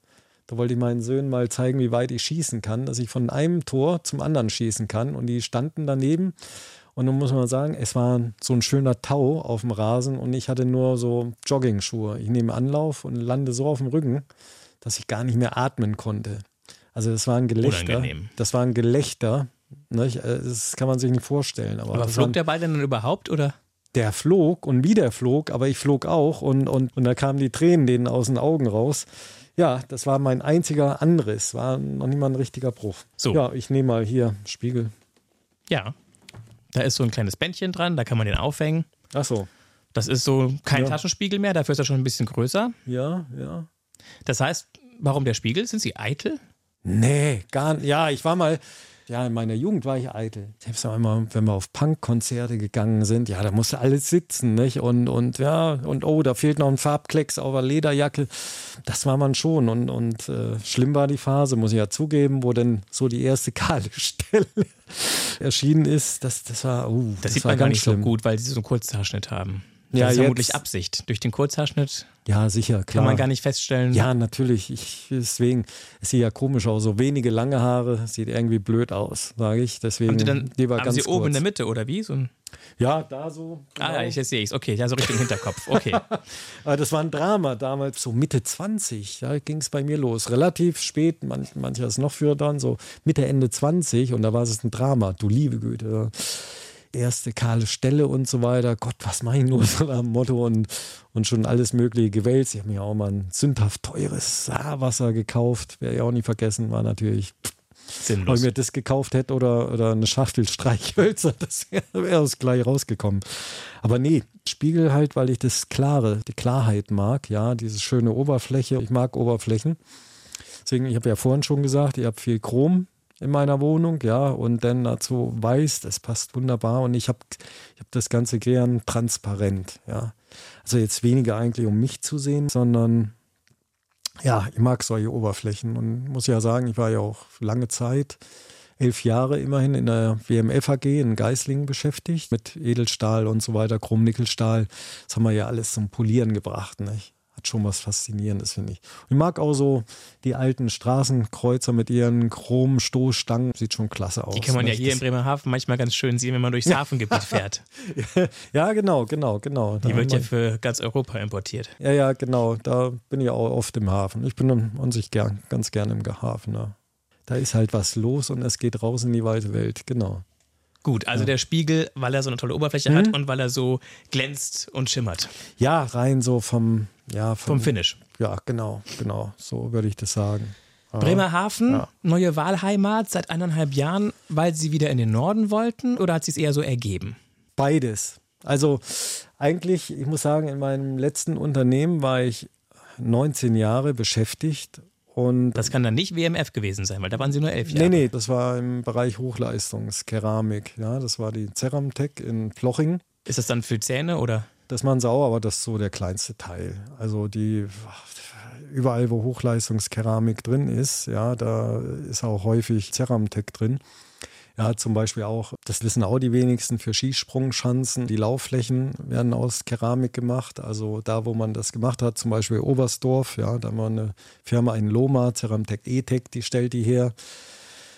Da wollte ich meinen Söhnen mal zeigen, wie weit ich schießen kann, dass ich von einem Tor zum anderen schießen kann. Und die standen daneben. Und nun muss man sagen, es war so ein schöner Tau auf dem Rasen und ich hatte nur so Jogging-Schuhe. Ich nehme Anlauf und lande so auf dem Rücken, dass ich gar nicht mehr atmen konnte. Also das war ein Gelächter. Unangenehm. Das war ein Gelächter. Nicht? Äh, Das kann man sich nicht vorstellen. Aber, Aber flog ein- der Ball denn dann überhaupt oder? der flog und wieder flog, aber ich flog auch und, und, und da kamen die Tränen denen aus den Augen raus. Ja, das war mein einziger Anriss, war noch nicht mal ein richtiger Bruch. So. Ja, ich nehme mal hier Spiegel. Ja. Da ist so ein kleines Bändchen dran, da kann man den aufhängen. Ach so. Das ist so kein Ja. Taschenspiegel mehr, dafür ist er schon ein bisschen größer. Ja, ja. Das heißt, warum der Spiegel? Sind Sie eitel? Nee, gar nicht. Ja, ich war mal, ja, in meiner Jugend war ich eitel. Selbst immer, wenn wir auf Punkkonzerte gegangen sind, ja, da musste alles sitzen, nicht? Und, und ja, und oh, da fehlt noch ein Farbklecks auf der Lederjacke. Das war man schon. Und, und äh, schlimm war die Phase, muss ich ja zugeben, wo dann so die erste kahle Stelle erschienen ist. Das, das war, uh, Das, sieht war man gar nicht schlimm. so gut, weil sie so einen Kurzhaarschnitt haben. Das Ja, ist jetzt- vermutlich Absicht. Durch den Kurzhaarschnitt Ja, sicher, klar. kann man gar nicht feststellen. Ja, natürlich. Ich, deswegen, es sieht ja komisch aus. So wenige lange Haare, sieht irgendwie blöd aus, sage ich. Deswegen, haben Sie dann die war haben ganz Sie oben kurz. in der Mitte oder wie? So ein, Ja, da so. Ah, ja, genau. ich, jetzt sehe ich es. Okay, ja, so Richtung Hinterkopf. Okay. Aber das war ein Drama damals, so Mitte 20. Da ging es bei mir los. Relativ spät, manch, mancher ist noch früher dran, so Mitte, Ende 20. Und da war es ein Drama. Du liebe Güte. Erste kahle Stelle und so weiter. Gott, was mache ich nur so am Motto und, und schon alles Mögliche gewälzt. Ich habe mir auch mal ein sündhaft teures Saarwasser gekauft. Werde ich auch nie vergessen. War natürlich Ob ich Sinnlos. mir das gekauft hätte oder, oder eine Schachtel Streichhölzer, das wäre wär es gleich rausgekommen. Aber nee, Spiegel halt, weil ich das Klare, die Klarheit mag, ja, diese schöne Oberfläche. Ich mag Oberflächen. Deswegen, ich habe ja vorhin schon gesagt, ich habe viel Chrom in meiner Wohnung, ja, und dann dazu weiß, das passt wunderbar und ich habe ich hab das Ganze gern transparent, ja. Also jetzt weniger eigentlich, um mich zu sehen, sondern ja, ich mag solche Oberflächen und muss ja sagen, ich war ja auch lange Zeit, elf Jahre immerhin in der WMF AG in Geislingen beschäftigt, mit Edelstahl und so weiter, Chrom-Nickelstahl. Das haben wir ja alles zum Polieren gebracht, nicht? Hat schon was Faszinierendes, finde ich. Und ich mag auch so die alten Straßenkreuzer mit ihren Chrom-Stoßstangen. Sieht schon klasse aus. Die kann man ja nicht? hier in Bremerhaven manchmal ganz schön sehen, wenn man durchs Hafengebiet fährt. Ja, genau, genau, genau. Die Da wird ja für ganz Europa importiert. Ja, ja, genau. Da bin ich auch oft im Hafen. Ich bin an sich gern, ganz gern im Hafen. Ja. Da ist halt was los und es geht raus in die weite Welt. Genau. Gut, also der Spiegel, weil er so eine tolle Oberfläche Mhm. hat und weil er so glänzt und schimmert. Ja, rein so vom, ja, Vom Finish. Ja, genau, genau. So würde ich das sagen. Bremerhaven, Ja. neue Wahlheimat seit eineinhalb Jahren, weil sie wieder in den Norden wollten oder hat sie es eher so ergeben? Beides. Also eigentlich, ich muss sagen, in meinem letzten Unternehmen war ich 19 Jahre beschäftigt und Das kann dann nicht WMF gewesen sein, weil da waren sie nur elf Jahre. Nee, nee, das war im Bereich Hochleistungskeramik. Ja, das war die Ceramtech in Ploching. Ist das dann für Zähne oder? Das machen sie auch, aber das ist so der kleinste Teil. Also die überall, wo Hochleistungskeramik drin ist, ja, da ist auch häufig Ceramtech drin. Ja, zum Beispiel auch, das wissen auch die wenigsten, für Skisprungschanzen. Die Laufflächen werden aus Keramik gemacht. Also da, wo man das gemacht hat, zum Beispiel Oberstdorf, ja, da war eine Firma in Loma, Ceramtech E-Tech, die stellt die her.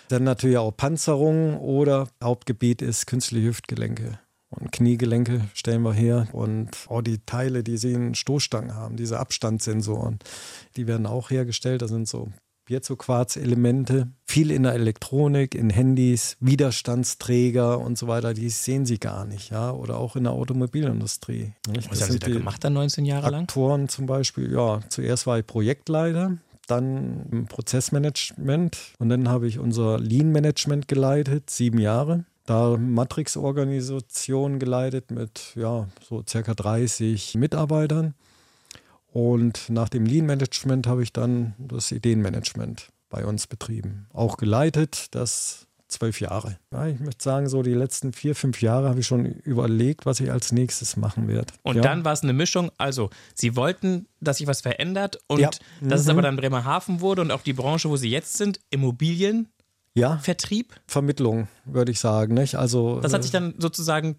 Dann natürlich auch Panzerung oder Hauptgebiet ist künstliche Hüftgelenke. Und Kniegelenke stellen wir her. Und auch die Teile, die sie in Stoßstangen haben, diese Abstandssensoren, die werden auch hergestellt. Das sind so Piezoquarz-Elemente. Viel in der Elektronik, in Handys, Widerstandsträger und so weiter, die sehen sie gar nicht. ja Oder auch in der Automobilindustrie. nicht? Was Das haben sie da gemacht dann 19 Jahre lang? Aktoren zum Beispiel, ja, zuerst war ich Projektleiter, dann im Prozessmanagement und dann habe ich unser Lean-Management geleitet, sieben Jahre. Da Matrix-Organisation geleitet mit ja, so circa 30 Mitarbeitern. Und nach dem Lean-Management habe ich dann das Ideenmanagement bei uns betrieben. Auch geleitet, das zwölf Jahre. Ja, ich möchte sagen, so die letzten vier, fünf Jahre habe ich schon überlegt, was ich als nächstes machen werde. Und ja. dann war es eine Mischung. Also, sie wollten, dass sich was verändert und Ja. dass es Mhm. aber dann Bremerhaven wurde und auch die Branche, wo sie jetzt sind, Immobilienvertrieb. Ja, Vermittlung, würde ich sagen. Nicht? Also, Das hat sich äh, dann sozusagen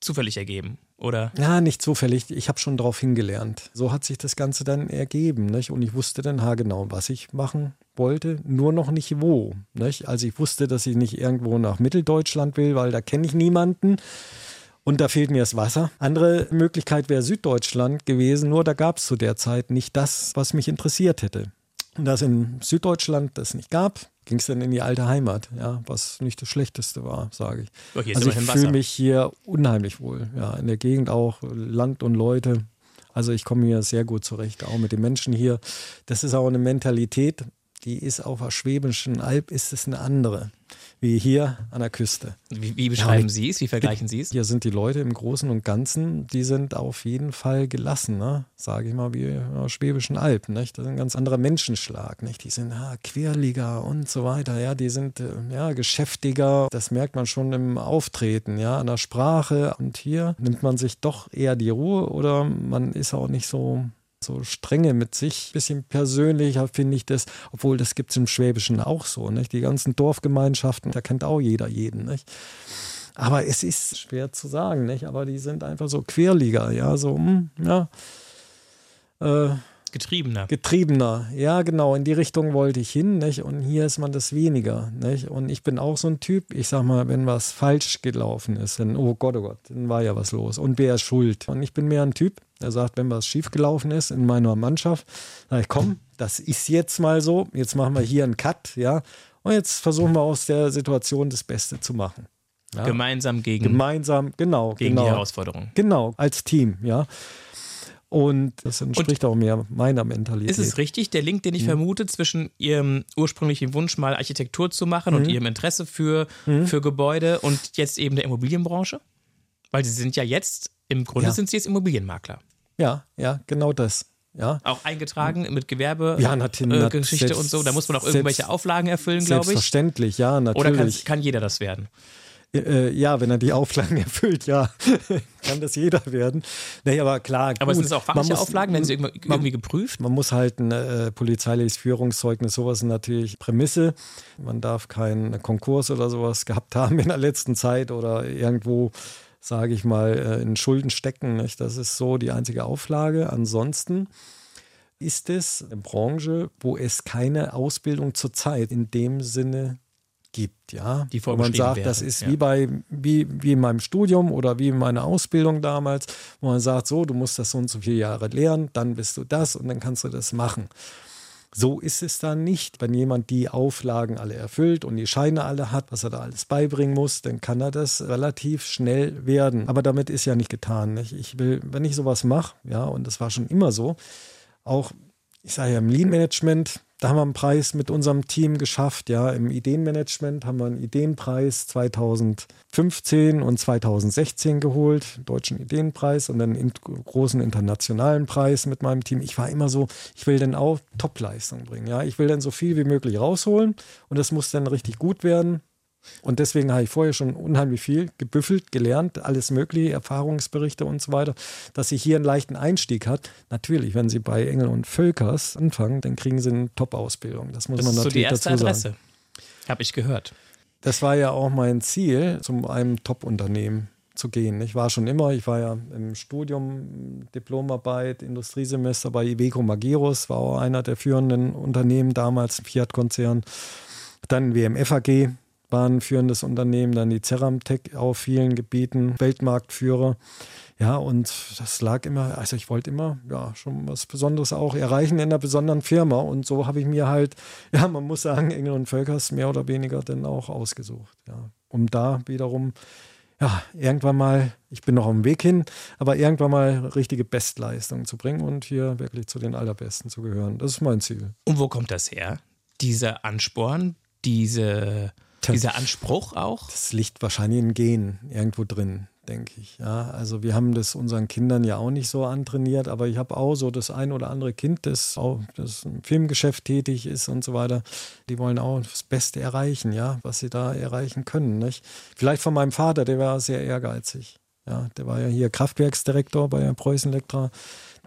zufällig ergeben. Oder? Ja, nicht zufällig. Ich habe schon darauf hingelernt. So hat sich das Ganze dann ergeben. Nicht? Und ich wusste dann haargenau, was ich machen wollte, nur noch nicht wo. Nicht? Also ich wusste, dass ich nicht irgendwo nach Mitteldeutschland will, weil da kenne ich niemanden. Und da fehlt mir das Wasser. Andere Möglichkeit wäre Süddeutschland gewesen, nur da gab es zu der Zeit nicht das, was mich interessiert hätte. Und da es in Süddeutschland das nicht gab, ging es dann in die alte Heimat, ja, was nicht das Schlechteste war, sage ich. Oh, also ich fühle mich hier unheimlich wohl, ja, in der Gegend auch, Land und Leute. Also ich komme hier sehr gut zurecht, auch mit den Menschen hier. Das ist auch eine Mentalität, die ist auf der Schwäbischen Alb, ist es eine andere wie hier an der Küste. Wie, wie beschreiben ja, Sie es? Wie vergleichen Sie es? Hier sind die Leute im Großen und Ganzen, die sind auf jeden Fall gelassen, ne? sage ich mal, wie auf Schwäbischen Alpen. Nicht? Das ist ein ganz anderer Menschenschlag. Nicht? Die sind ja, Querliger und so weiter. Ja, die sind äh, ja, geschäftiger. Das merkt man schon im Auftreten, ja, an der Sprache. Und hier nimmt man sich doch eher die Ruhe oder man ist auch nicht so so strenge mit sich. Ein bisschen persönlicher finde ich das, obwohl das gibt es im Schwäbischen auch so. Nicht? Die ganzen Dorfgemeinschaften, da kennt auch jeder jeden. Nicht? Aber es ist schwer zu sagen, nicht? Aber die sind einfach so Querliga, ja, so, hm, ja. Äh, Getriebener. Getriebener, ja, genau. In die Richtung wollte ich hin, nicht? Und hier ist man das weniger, nicht? Und ich bin auch so ein Typ, ich sag mal, wenn was falsch gelaufen ist, dann, oh Gott, oh Gott, dann war ja was los. Und wer ist schuld? Und ich bin mehr ein Typ, der sagt, wenn was schiefgelaufen ist in meiner Mannschaft, sag ich, komm, das ist jetzt mal so. Jetzt machen wir hier einen Cut, ja. Und jetzt versuchen wir aus der Situation das Beste zu machen. Ja? Gemeinsam gegen. Gemeinsam, genau. Gegen genau. die Herausforderung. Genau, als Team, ja. Und das entspricht und auch mehr meiner Mentalität. Ist es richtig, der Link, den ich mhm. vermute, zwischen Ihrem ursprünglichen Wunsch, mal Architektur zu machen mhm. und Ihrem Interesse für, mhm. für Gebäude und jetzt eben der Immobilienbranche? Weil Sie sind ja jetzt, im Grunde ja. sind Sie jetzt Immobilienmakler. Ja, ja, genau das. Ja. Auch eingetragen mit Gewerbegeschichte ja, äh, und so. Da muss man auch irgendwelche Auflagen erfüllen, glaube ich. Selbstverständlich, ja, natürlich. Oder kann jeder das werden? Äh, ja, wenn er die Auflagen erfüllt, ja, kann das jeder werden. Nee, aber klar. Aber gut, sind es auch fachliche muss, Auflagen, werden sie irgendwie, irgendwie geprüft? Man muss halt ein äh, polizeiliches Führungszeugnis, sowas ist natürlich Prämisse. Man darf keinen Konkurs oder sowas gehabt haben in der letzten Zeit oder irgendwo, sage ich mal, äh, in Schulden stecken. Nicht? Das ist so die einzige Auflage. Ansonsten ist es eine Branche, wo es keine Ausbildung zurzeit in dem Sinne gibt, ja. Die wo man sagt, wäre, das ist ja. wie bei wie, wie in meinem Studium oder wie in meiner Ausbildung damals, wo man sagt, so, du musst das so und so viele Jahre lernen, dann bist du das und dann kannst du das machen. So ist es dann nicht. Wenn jemand die Auflagen alle erfüllt und die Scheine alle hat, was er da alles beibringen muss, dann kann er das relativ schnell werden. Aber damit ist ja nicht getan. Nicht? Ich will, wenn ich sowas mache, ja, und das war schon immer so, auch, ich sage ja im Lean Management, da haben wir einen Preis mit unserem Team geschafft. Ja, im Ideenmanagement haben wir einen Ideenpreis 2015 und 2016 geholt, deutschen Ideenpreis und dann einen großen internationalen Preis mit meinem Team. Ich war immer so, ich will dann auch Topleistung bringen. Ja, ich will dann so viel wie möglich rausholen und das muss dann richtig gut werden. Und deswegen habe ich vorher schon unheimlich viel gebüffelt, gelernt, alles mögliche, Erfahrungsberichte und so weiter, dass sie hier einen leichten Einstieg hat. Natürlich, wenn Sie bei Engel und Völkers anfangen, dann kriegen Sie eine Top-Ausbildung. Das muss das man ist natürlich so die erste dazu Adresse. Habe ich gehört. Das war ja auch mein Ziel, zu einem Top-Unternehmen zu gehen. Ich war schon immer, ich war ja im Studium, Diplomarbeit, Industriesemester bei Iveco Magirus, war auch einer der führenden Unternehmen damals, Fiat-Konzern. Dann WMF AG, ein führendes Unternehmen, dann die Ceramtech auf vielen Gebieten, Weltmarktführer. Ja, und das lag immer, also ich wollte immer, ja, schon was Besonderes auch erreichen in einer besonderen Firma. Und so habe ich mir halt, ja, man muss sagen, Engel und Völkers mehr oder weniger dann auch ausgesucht. Ja, um da wiederum, ja, irgendwann mal, ich bin noch auf dem Weg hin, aber irgendwann mal richtige Bestleistung zu bringen und hier wirklich zu den Allerbesten zu gehören. Das ist mein Ziel. Und wo kommt das her? Dieser Ansporn, diese dieser Anspruch auch? Das liegt wahrscheinlich in Gen irgendwo drin, denke ich. Ja, also wir haben das unseren Kindern ja auch nicht so antrainiert, aber ich habe auch so das ein oder andere Kind, das auch das im Filmgeschäft tätig ist und so weiter. Die wollen auch das Beste erreichen, ja, was sie da erreichen können. Nicht? Vielleicht von meinem Vater, der war sehr ehrgeizig. Ja, der war ja hier Kraftwerksdirektor bei Preußen Elektra.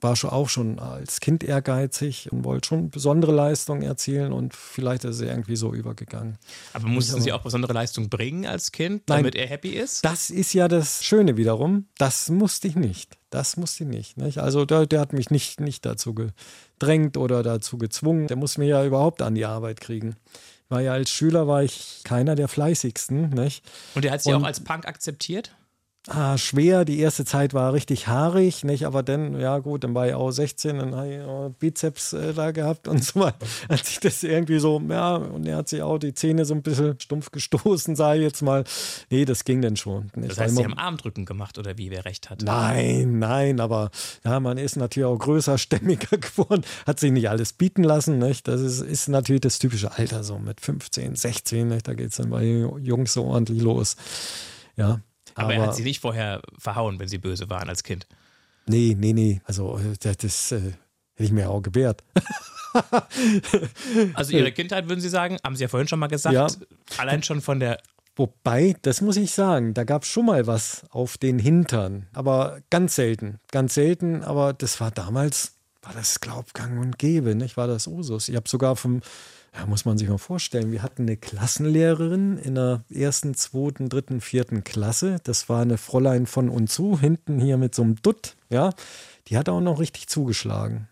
War schon auch schon als Kind ehrgeizig und wollte schon besondere Leistungen erzielen und vielleicht ist er irgendwie so übergegangen. Aber mussten Sie auch besondere Leistungen bringen als Kind, damit Nein, er happy ist? Das ist ja das Schöne wiederum. Das musste ich nicht. Das musste ich nicht. nicht? Also der, der, hat mich nicht, nicht dazu gedrängt oder dazu gezwungen. Der muss mir ja überhaupt an die Arbeit kriegen. Weil ja als Schüler war ich keiner der fleißigsten. Nicht? Und der hat Sie und, auch als Punk akzeptiert? Ah, schwer. Die erste Zeit war richtig haarig, nicht? Aber dann, ja gut, dann war ich auch 16, dann habe ich auch Bizeps äh, da gehabt und so weiter. Als ich das irgendwie so, ja, und er hat sich auch die Zähne so ein bisschen stumpf gestoßen, ich jetzt mal. Nee, das ging dann schon. Nicht? Das heißt, Sie haben Armdrücken gemacht oder wie, wer recht hat? Nein, nein, aber ja, man ist natürlich auch größer, stämmiger geworden, hat sich nicht alles bieten lassen, nicht? Das ist, ist natürlich das typische Alter, so mit 15, 16, nicht? Da geht es dann bei Jungs so ordentlich los. Ja, aber, aber, er hat sie nicht vorher verhauen, wenn sie böse waren als Kind. Nee, nee, nee. Also das, das äh, hätte ich mir auch gewehrt. also ihre Kindheit, würden Sie sagen, haben Sie ja vorhin schon mal gesagt, ja. allein schon von der Wobei, das muss ich sagen, da gab es schon mal was auf den Hintern, aber ganz selten, ganz selten, aber das war damals, war das glaub gang und gäbe, nicht? War das Usus. Ich habe sogar vom ja, muss man sich mal vorstellen. Wir hatten eine Klassenlehrerin in der ersten, zweiten, dritten, vierten Klasse. Das war eine Fräulein von und zu, hinten hier mit so einem Dutt. Ja, die hat auch noch richtig zugeschlagen.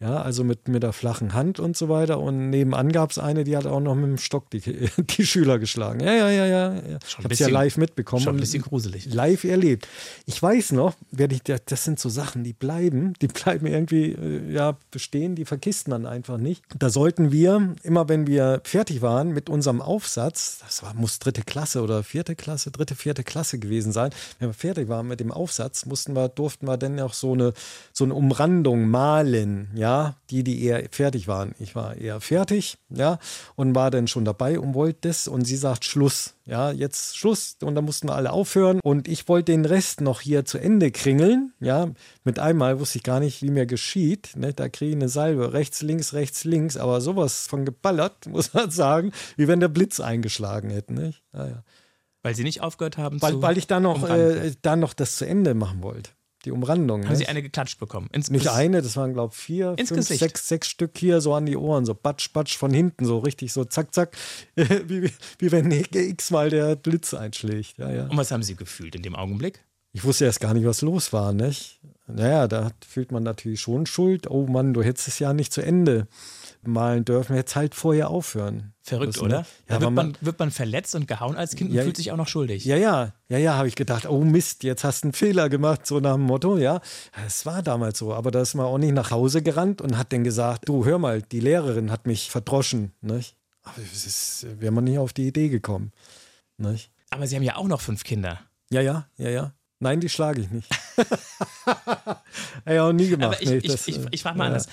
Ja, also mit, mit der flachen Hand und so weiter. Und nebenan gab es eine, die hat auch noch mit dem Stock die, die Schüler geschlagen. Ja, ja, ja, ja. Ich habe es ja live mitbekommen. Schon ein bisschen gruselig. Live erlebt. Ich weiß noch, werde ich, das sind so Sachen, die bleiben, die bleiben irgendwie äh, ja, bestehen, die vergisst man einfach nicht. Da sollten wir, immer wenn wir fertig waren mit unserem Aufsatz, das war, muss dritte Klasse oder vierte Klasse, dritte, vierte Klasse gewesen sein, wenn wir fertig waren mit dem Aufsatz, mussten wir, durften wir dann auch so eine, so eine Umrandung malen, ja ja, die, die eher fertig waren. Ich war eher fertig, ja, und war dann schon dabei und wollte das. Und sie sagt Schluss, ja, jetzt Schluss. Und da mussten wir alle aufhören. Und ich wollte den Rest noch hier zu Ende kringeln, ja. Mit einmal wusste ich gar nicht, wie mir geschieht. Ne? Da kriege ich eine Salbe, rechts, links, rechts, links. Aber sowas von geballert, muss man sagen, wie wenn der Blitz eingeschlagen hätte, nicht? Ja, ja. Weil sie nicht aufgehört haben weil, zu Weil ich da noch, äh, da noch das zu Ende machen wollte die Umrandung. Haben nicht? Sie eine geklatscht bekommen? Ins nicht eine, das waren, glaube ich, vier, ins fünf, Gesicht. sechs, sechs Stück hier so an die Ohren, so batsch, batsch von hinten, so richtig so zack, zack, wie, wie, wie wenn x-mal der Blitz einschlägt. Ja, ja. Und was haben Sie gefühlt in dem Augenblick? Ich wusste erst gar nicht, was los war, nicht? Naja, da fühlt man natürlich schon Schuld. Oh Mann, du hättest es ja nicht zu Ende malen dürfen, jetzt halt vorher aufhören. Verrückt, müssen. oder? Ja, wird, man, wird man verletzt und gehauen als Kind ja, und fühlt sich auch noch schuldig. Ja, ja, ja, ja, habe ich gedacht, oh Mist, jetzt hast du einen Fehler gemacht, so nach dem Motto, ja. Es war damals so, aber da ist man auch nicht nach Hause gerannt und hat dann gesagt, du, hör mal, die Lehrerin hat mich verdroschen, nicht? Aber es wäre man nicht auf die Idee gekommen, nicht? Aber Sie haben ja auch noch fünf Kinder. Ja, ja, ja, ja. Nein, die schlage ich nicht. ja, auch nie gemacht. Aber ich, nee, ich, ich, ich frage mal ja. anders.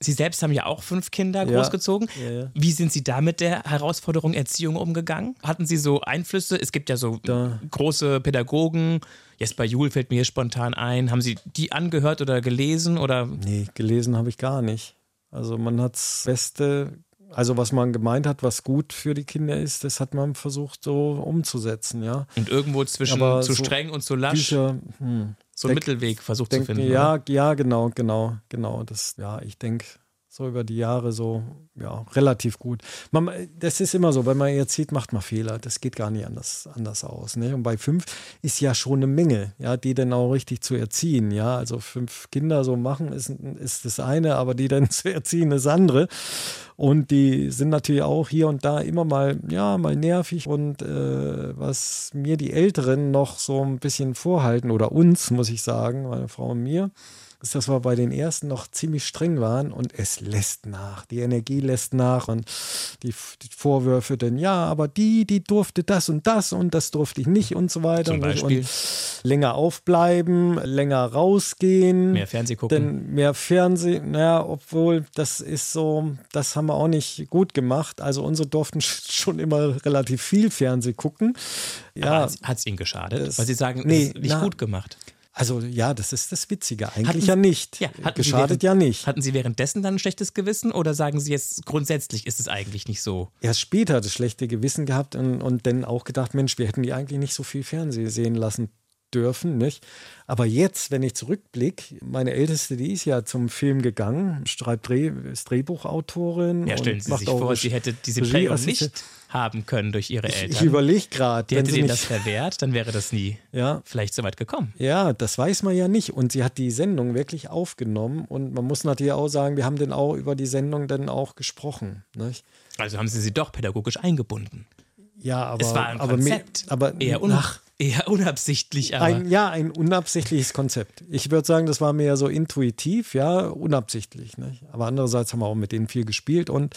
Sie selbst haben ja auch fünf Kinder ja. großgezogen. Ja. Wie sind Sie da mit der Herausforderung Erziehung umgegangen? Hatten Sie so Einflüsse? Es gibt ja so da. große Pädagogen. Jesper Juhl fällt mir hier spontan ein. Haben Sie die angehört oder gelesen? Oder? Nee, gelesen habe ich gar nicht. Also man hat das Beste also was man gemeint hat, was gut für die Kinder ist, das hat man versucht so umzusetzen, ja. Und irgendwo zwischen Aber zu so streng und zu lasch. Bücher, hm, so einen Mittelweg versucht denk, zu finden. Ja, oder? ja, genau, genau, genau. Das, ja, ich denke, so über die Jahre so, ja, relativ gut. Man, das ist immer so, wenn man jetzt sieht, macht man Fehler. Das geht gar nicht anders, anders aus. Ne? Und bei fünf ist ja schon eine Menge, ja, die dann auch richtig zu erziehen. Ja, also fünf Kinder so machen ist, ist das eine, aber die dann zu erziehen ist das andere. Und die sind natürlich auch hier und da immer mal, ja, mal nervig. Und äh, was mir die Älteren noch so ein bisschen vorhalten, oder uns, muss ich sagen, meine Frau und mir, ist, dass wir bei den ersten noch ziemlich streng waren und es lässt nach. Die Energie lässt nach und die, die Vorwürfe, denn ja, aber die, die durfte das und das und das durfte ich nicht und so weiter. Zum Beispiel? Und länger aufbleiben, länger rausgehen. Mehr Fernseh gucken. Denn mehr Fernsehen, naja, obwohl das ist so, das haben wir auch nicht gut gemacht. Also unsere durften schon immer relativ viel Fernseh gucken. Ja, hat es ihnen geschadet? Weil sie sagen, nee, ist nicht na, gut gemacht. Also ja, das ist das Witzige. Eigentlich hatten, ja nicht. Ja, Geschadet während, ja nicht. Hatten Sie währenddessen dann ein schlechtes Gewissen oder sagen Sie jetzt grundsätzlich ist es eigentlich nicht so? Erst später das schlechte Gewissen gehabt und, und dann auch gedacht, Mensch, wir hätten die eigentlich nicht so viel Fernsehen sehen lassen dürfen, nicht? Aber jetzt, wenn ich zurückblicke, meine Älteste, die ist ja zum Film gegangen, schreibt Dreh, ist Drehbuchautorin. Ja, stellen Sie sich vor, sie hätte diese Prägung nicht haben können durch ihre Eltern. Ich, ich überlege gerade. Die hätte denen das verwehrt, dann wäre das nie ja. vielleicht so weit gekommen. Ja, das weiß man ja nicht. Und sie hat die Sendung wirklich aufgenommen. Und man muss natürlich auch sagen, wir haben dann auch über die Sendung dann auch gesprochen. Nicht? Also haben sie sie doch pädagogisch eingebunden. Ja, aber, es war ein aber, Konzept, aber eher, un, ach, eher unabsichtlich. Aber ein, ja, ein unabsichtliches Konzept. Ich würde sagen, das war mehr so intuitiv, ja, unabsichtlich. Nicht? Aber andererseits haben wir auch mit denen viel gespielt und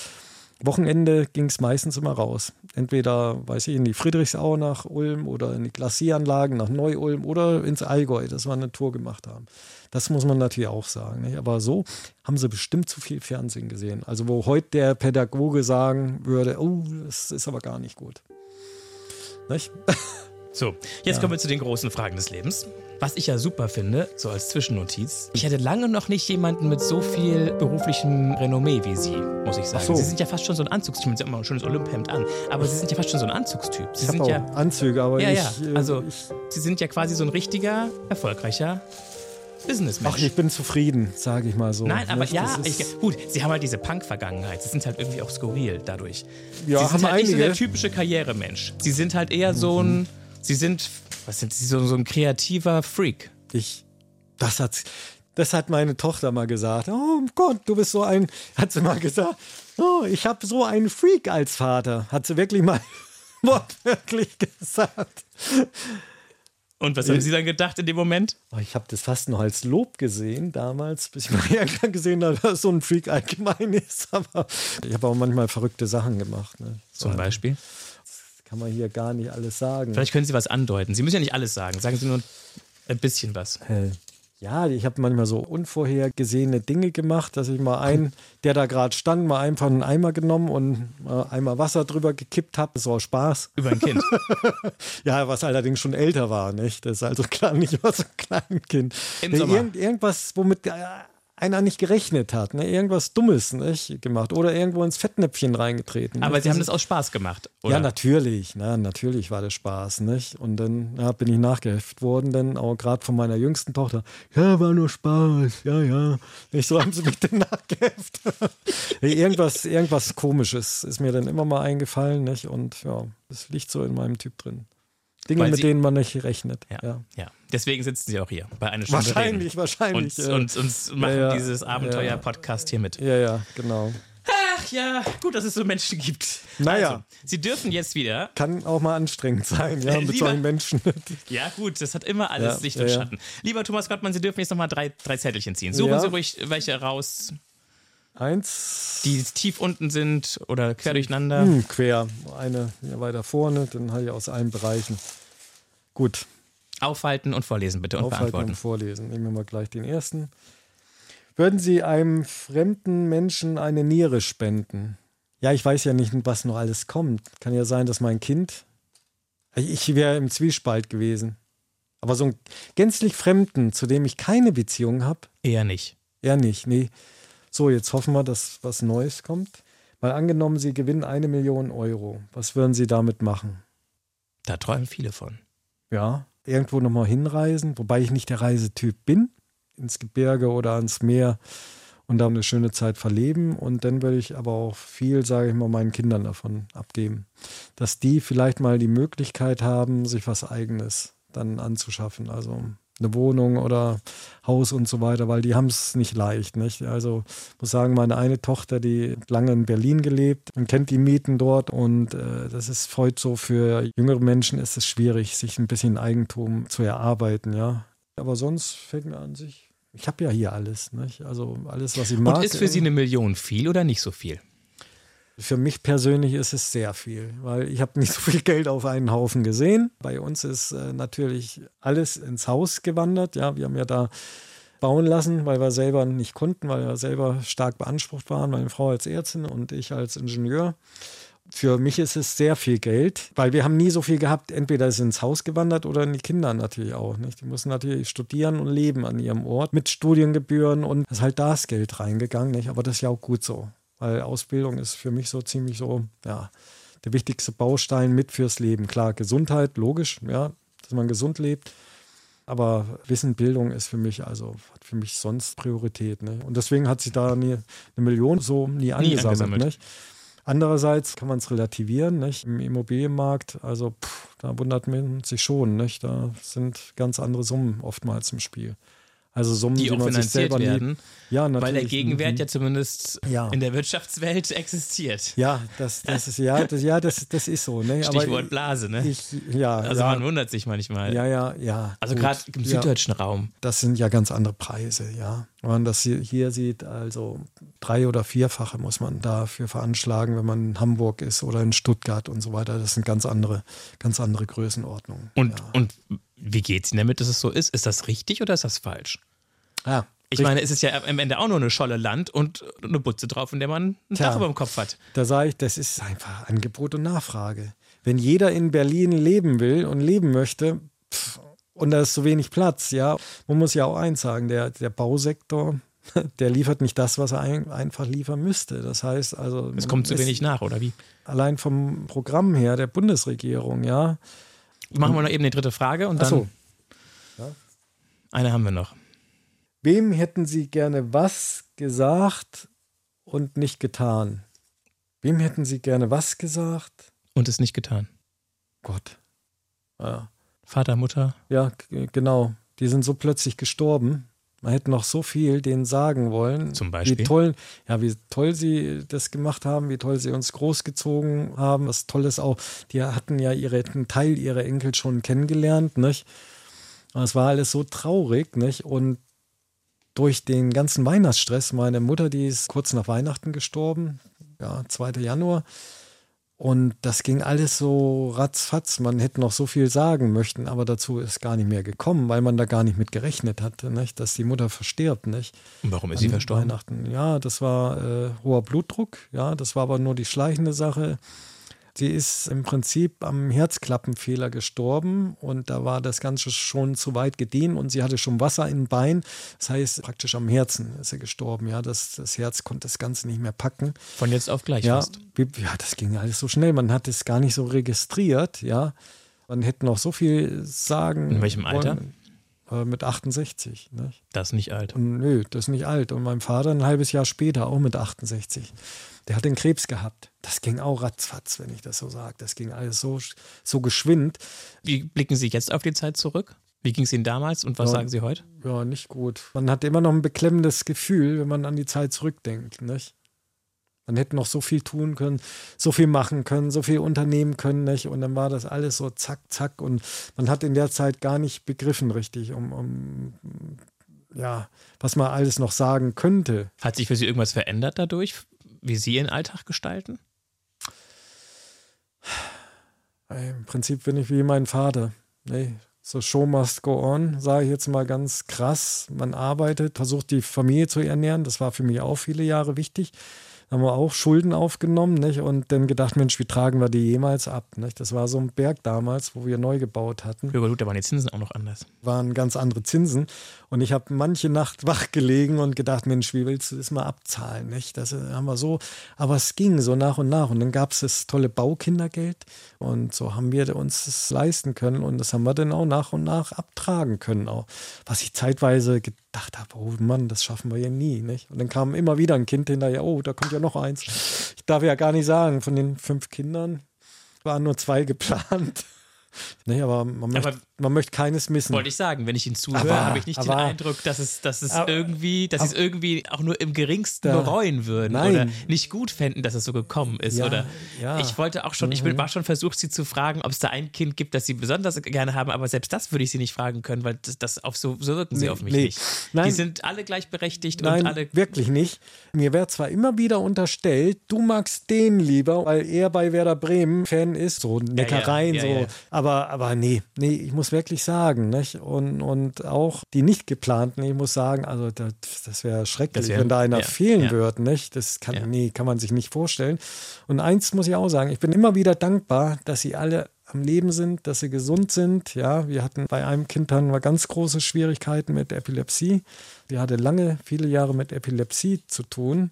Wochenende ging es meistens immer raus. Entweder, weiß ich, in die Friedrichsau nach Ulm oder in die Glacieranlagen nach Neu-Ulm oder ins Allgäu, dass wir eine Tour gemacht haben. Das muss man natürlich auch sagen. Nicht? Aber so haben sie bestimmt zu viel Fernsehen gesehen. Also wo heute der Pädagoge sagen würde, oh, das ist aber gar nicht gut. Nicht? So, jetzt ja. kommen wir zu den großen Fragen des Lebens. Was ich ja super finde, so als Zwischennotiz, ich hatte lange noch nicht jemanden mit so viel beruflichem Renommee wie Sie, muss ich sagen. So. Sie sind ja fast schon so ein Anzugstyp. Sie haben immer ein schönes Olymphemd an, aber Sie sind ja fast schon so ein Anzugstyp. Sie ich sind ja Anzüge, aber ja, ich, ja. Äh, also ich, Sie sind ja quasi so ein richtiger, erfolgreicher Businessmensch. Ach, ich bin zufrieden, sage ich mal so. Nein, aber das ja, ich, gut, sie haben halt diese Punk-Vergangenheit. Sie sind halt irgendwie auch skurril dadurch. Ja, sie sind sind halt einige. nicht so der typische Karrieremensch. Sie sind halt eher so ein, sie sind, was sind sie, so, so ein kreativer Freak. Ich, das hat, das hat meine Tochter mal gesagt. Oh Gott, du bist so ein, hat sie mal gesagt. Oh, ich habe so einen Freak als Vater. Hat sie wirklich mal wortwörtlich gesagt. Und was haben Sie dann gedacht in dem Moment? Oh, ich habe das fast noch als Lob gesehen damals, bis ich mal irgendwann gesehen habe, dass so ein Freak allgemein ist. Aber ich habe auch manchmal verrückte Sachen gemacht. Ne? Zum Beispiel? Das kann man hier gar nicht alles sagen. Vielleicht können Sie was andeuten. Sie müssen ja nicht alles sagen. Sagen Sie nur ein bisschen was. Äh, ja, ich habe manchmal so unvorhergesehene Dinge gemacht, dass ich mal einen, der da gerade stand, mal einfach einen Eimer genommen und mal einmal Wasser drüber gekippt habe. Das war Spaß. Über ein Kind. ja, was allerdings schon älter war, nicht? Das ist also klar nicht immer so ein kleines Kind. Im Sommer. Irgend, irgendwas, womit einer nicht gerechnet hat, ne? irgendwas Dummes nicht? gemacht oder irgendwo ins Fettnäpfchen reingetreten. Aber nicht? Sie haben das aus Spaß gemacht, oder? Ja, natürlich, na, natürlich war das Spaß, nicht? Und dann ja, bin ich nachgeheftet worden, dann auch gerade von meiner jüngsten Tochter. Ja, war nur Spaß, ja, ja. Nicht so haben sie mich dann nachgeheftet. irgendwas, irgendwas Komisches ist mir dann immer mal eingefallen, nicht? Und ja, das liegt so in meinem Typ drin. Dinge, Weil mit Sie- denen man nicht rechnet. Ja, Ja. ja. Deswegen sitzen Sie auch hier bei einer Stunde Wahrscheinlich, Reden. wahrscheinlich. Und, ja. und, und machen Ja, dieses Abenteuer-Podcast hier mit. ja, ja, genau. Ach ja, gut, dass es so Menschen gibt. Naja. Also, Sie dürfen jetzt wieder. Kann auch mal anstrengend sein, ja, mit solchen Menschen. Ja, gut, das hat immer alles Licht und. Schatten. Lieber Thomas Gottmann, Sie dürfen jetzt nochmal drei, drei Zettelchen ziehen. Suchen. Sie ruhig welche raus, Eins. die tief unten sind oder quer durcheinander. Hm, quer. Eine hier weiter vorne, dann habe ich aus allen Bereichen. Gut, Aufhalten und vorlesen bitte und aufhalten und beantworten. vorlesen. Nehmen wir mal gleich den ersten. Würden Sie einem fremden Menschen eine Niere spenden? Ja, ich weiß ja nicht, was noch alles kommt. Kann ja sein, dass mein Kind. Ich wäre im Zwiespalt gewesen. Aber so einen gänzlich Fremden, zu dem ich keine Beziehung habe, Eher nicht. eher nicht. Nee. So, jetzt hoffen wir, dass was Neues kommt. Mal angenommen, Sie gewinnen eine Million Euro. Was würden Sie damit machen? Da träumen viele von. Ja, irgendwo nochmal hinreisen, wobei ich nicht der Reisetyp bin, ins Gebirge oder ans Meer und da eine schöne Zeit verleben. Und dann würde ich aber auch viel, sage ich mal, meinen Kindern davon abgeben, dass die vielleicht mal die Möglichkeit haben, sich was Eigenes dann anzuschaffen. Also eine Wohnung oder Haus und so weiter, weil die haben es nicht leicht. Nicht? Also ich muss sagen, meine eine Tochter, die hat lange in Berlin gelebt und kennt die Mieten dort und äh, das ist heute so für jüngere Menschen ist es schwierig, sich ein bisschen Eigentum zu erarbeiten, ja. Aber sonst fällt mir an sich, ich habe ja hier alles, nicht? Also alles, was ich mag. Und ist für Sie eine Million viel oder nicht so viel? Für mich persönlich ist es sehr viel, weil ich habe nicht so viel Geld auf einen Haufen gesehen. Bei uns ist äh, natürlich alles ins Haus gewandert. Ja, wir haben ja da bauen lassen, weil wir selber nicht konnten, weil wir selber stark beansprucht waren, meine Frau als Ärztin und ich als Ingenieur. Für mich ist es sehr viel Geld, weil wir haben nie so viel gehabt. Entweder ist es ins Haus gewandert oder in die Kinder natürlich auch. Nicht? Die müssen natürlich studieren und leben an ihrem Ort mit Studiengebühren und ist halt das Geld reingegangen. Nicht? Aber das ist ja auch gut so, weil Ausbildung ist für mich so ziemlich so, ja, der wichtigste Baustein mit fürs Leben. Klar, Gesundheit, logisch, ja, dass man gesund lebt. Aber Wissen, Bildung ist für mich, also hat für mich sonst Priorität. Ne? Und deswegen hat sich da nie, eine Million so nie angesammelt. Nie nicht? Andererseits kann man es relativieren, nicht? Im Immobilienmarkt, also pff, da wundert man sich schon, nicht? Da sind ganz andere Summen oftmals im Spiel. Also Summen, die, die auch finanziert werden, ja, natürlich. weil der Gegenwert ja zumindest ja. in der Wirtschaftswelt existiert. Ja, das, das ist ja, das, ja, das, das ist so. Ne? Stichwort Blase, ne? Ich, ja, also ja. man wundert sich manchmal. Ja, ja, ja. Also gerade im süddeutschen Raum. Das sind ja ganz andere Preise, ja. Wenn man das hier sieht, also drei- oder vierfache muss man dafür veranschlagen, wenn man in Hamburg ist oder in Stuttgart und so weiter. Das sind ganz andere, ganz andere Größenordnungen. Und, und wie geht es Ihnen damit, dass es so ist? Ist das richtig oder ist das falsch? Ja, ich meine, es ist ja am Ende auch nur eine Scholle Land und eine Butze drauf, in der man ein Dach über dem Kopf hat. Da sage ich, das ist einfach Angebot und Nachfrage. Wenn jeder in Berlin leben will und leben möchte, pff, und da ist so wenig Platz, ja, man muss ja auch eins sagen, der, der Bausektor, der liefert nicht das, was er ein, einfach liefern müsste. Das heißt also. Es kommt zu wenig nach, oder wie? Allein vom Programm her der Bundesregierung, ja. Machen wir noch eben die dritte Frage und dann. Ach so. Ja. Eine haben wir noch. Wem hätten Sie gerne was gesagt und nicht getan? Wem hätten Sie gerne was gesagt? Und es nicht getan. Gott. Ja. Vater, Mutter. Ja, genau. Die sind so plötzlich gestorben. Man hätte noch so viel denen sagen wollen. Zum Beispiel. Wie toll, ja, wie toll sie das gemacht haben, wie toll sie uns großgezogen haben. Was toll ist auch, die hatten ja ihre, einen Teil ihrer Enkel schon kennengelernt, nicht? Es war alles so traurig, nicht? Und durch den ganzen Weihnachtsstress, meine Mutter, die ist kurz nach Weihnachten gestorben, ja, 2. Januar. Und das ging alles so ratzfatz. Man hätte noch so viel sagen möchten, aber dazu ist gar nicht mehr gekommen, weil man da gar nicht mit gerechnet hatte, nicht? dass die Mutter verstirbt. Nicht? Und warum ist An sie verstorben? Weihnachten. Ja, das war äh, hoher Blutdruck. Ja, das war aber nur die schleichende Sache. Sie ist im Prinzip am Herzklappenfehler gestorben und da war das Ganze schon zu weit gediehen und sie hatte schon Wasser im Bein. Das heißt, praktisch am Herzen ist sie gestorben. Ja, das, das Herz konnte das Ganze nicht mehr packen. Von jetzt auf gleich ja, fast. Ja, das ging alles so schnell. Man hat es gar nicht so registriert. Ja, man hätte noch so viel sagen. In welchem Alter? Wollen, äh, mit 68. Nicht? Das ist nicht alt. Und, nö, das ist nicht alt. Und mein Vater ein halbes Jahr später auch mit 68. Der hat den Krebs gehabt. Das ging auch ratzfatz, wenn ich das so sage. Das ging alles so, so geschwind. Wie blicken Sie jetzt auf die Zeit zurück? Wie ging es Ihnen damals und was ja, sagen Sie heute? Ja, nicht gut. Man hat immer noch ein beklemmendes Gefühl, wenn man an die Zeit zurückdenkt. Nicht? Man hätte noch so viel tun können, so viel machen können, so viel unternehmen können. Nicht? Und dann war das alles so zack, zack. Und man hat in der Zeit gar nicht begriffen richtig, um, um ja, was man alles noch sagen könnte. Hat sich für Sie irgendwas verändert dadurch? wie Sie Ihren Alltag gestalten? Im Prinzip bin ich wie mein Vater. Nee, so Show must go on, sage ich jetzt mal ganz krass. Man arbeitet, versucht die Familie zu ernähren. Das war für mich auch viele Jahre wichtig haben wir auch Schulden aufgenommen nicht? und dann gedacht, Mensch, wie tragen wir die jemals ab? Nicht? Das war so ein Berg damals, wo wir neu gebaut hatten. Ja, gut, da waren die Zinsen auch noch anders. Waren ganz andere Zinsen. Und ich habe manche Nacht wach gelegen und gedacht, Mensch, wie willst du das mal abzahlen? Nicht? Das haben wir so, aber es ging so nach und nach. Und dann gab es das tolle Baukindergeld. Und so haben wir uns das leisten können. Und das haben wir dann auch nach und nach abtragen können. Auch. Was ich zeitweise gedacht habe, oh Mann, das schaffen wir ja nie. Nicht? Und dann kam immer wieder ein Kind hinterher, oh, da kommt ja noch eins. Ich darf ja gar nicht sagen, von den fünf Kindern waren nur zwei geplant. Nee, aber man, aber möchte, man möchte keines missen. Wollte ich sagen, wenn ich ihn zuhöre, habe ich nicht aber, den Eindruck, dass es, dass es aber, irgendwie, dass es irgendwie auch nur im geringsten da, bereuen würden nein. oder nicht gut fänden, dass es so gekommen ist. Ja, oder ja. ich wollte auch schon, mhm. ich war schon versucht, sie zu fragen, ob es da ein Kind gibt, das sie besonders gerne haben, aber selbst das würde ich sie nicht fragen können, weil das, das auf so, so wirken sie nee, auf mich nee. nicht. Nein. Die sind alle gleichberechtigt nein, und alle. Wirklich nicht. Mir wird zwar immer wieder unterstellt, du magst den lieber, weil er bei Werder Bremen Fan ist, so Neckereien, ja, so. Aber, aber nee, nee, ich muss wirklich sagen, nicht? Und, und auch die nicht geplanten, ich muss sagen, also das, das wäre schrecklich, das wär, wenn da einer ja, fehlen ja. würde, nicht? Das kann, ja. nee, kann man sich nicht vorstellen. Und eins muss ich auch sagen, ich bin immer wieder dankbar, dass sie alle am Leben sind, dass sie gesund sind. Ja, wir hatten bei einem Kind dann ganz große Schwierigkeiten mit Epilepsie. Die hatte lange, viele Jahre mit Epilepsie zu tun.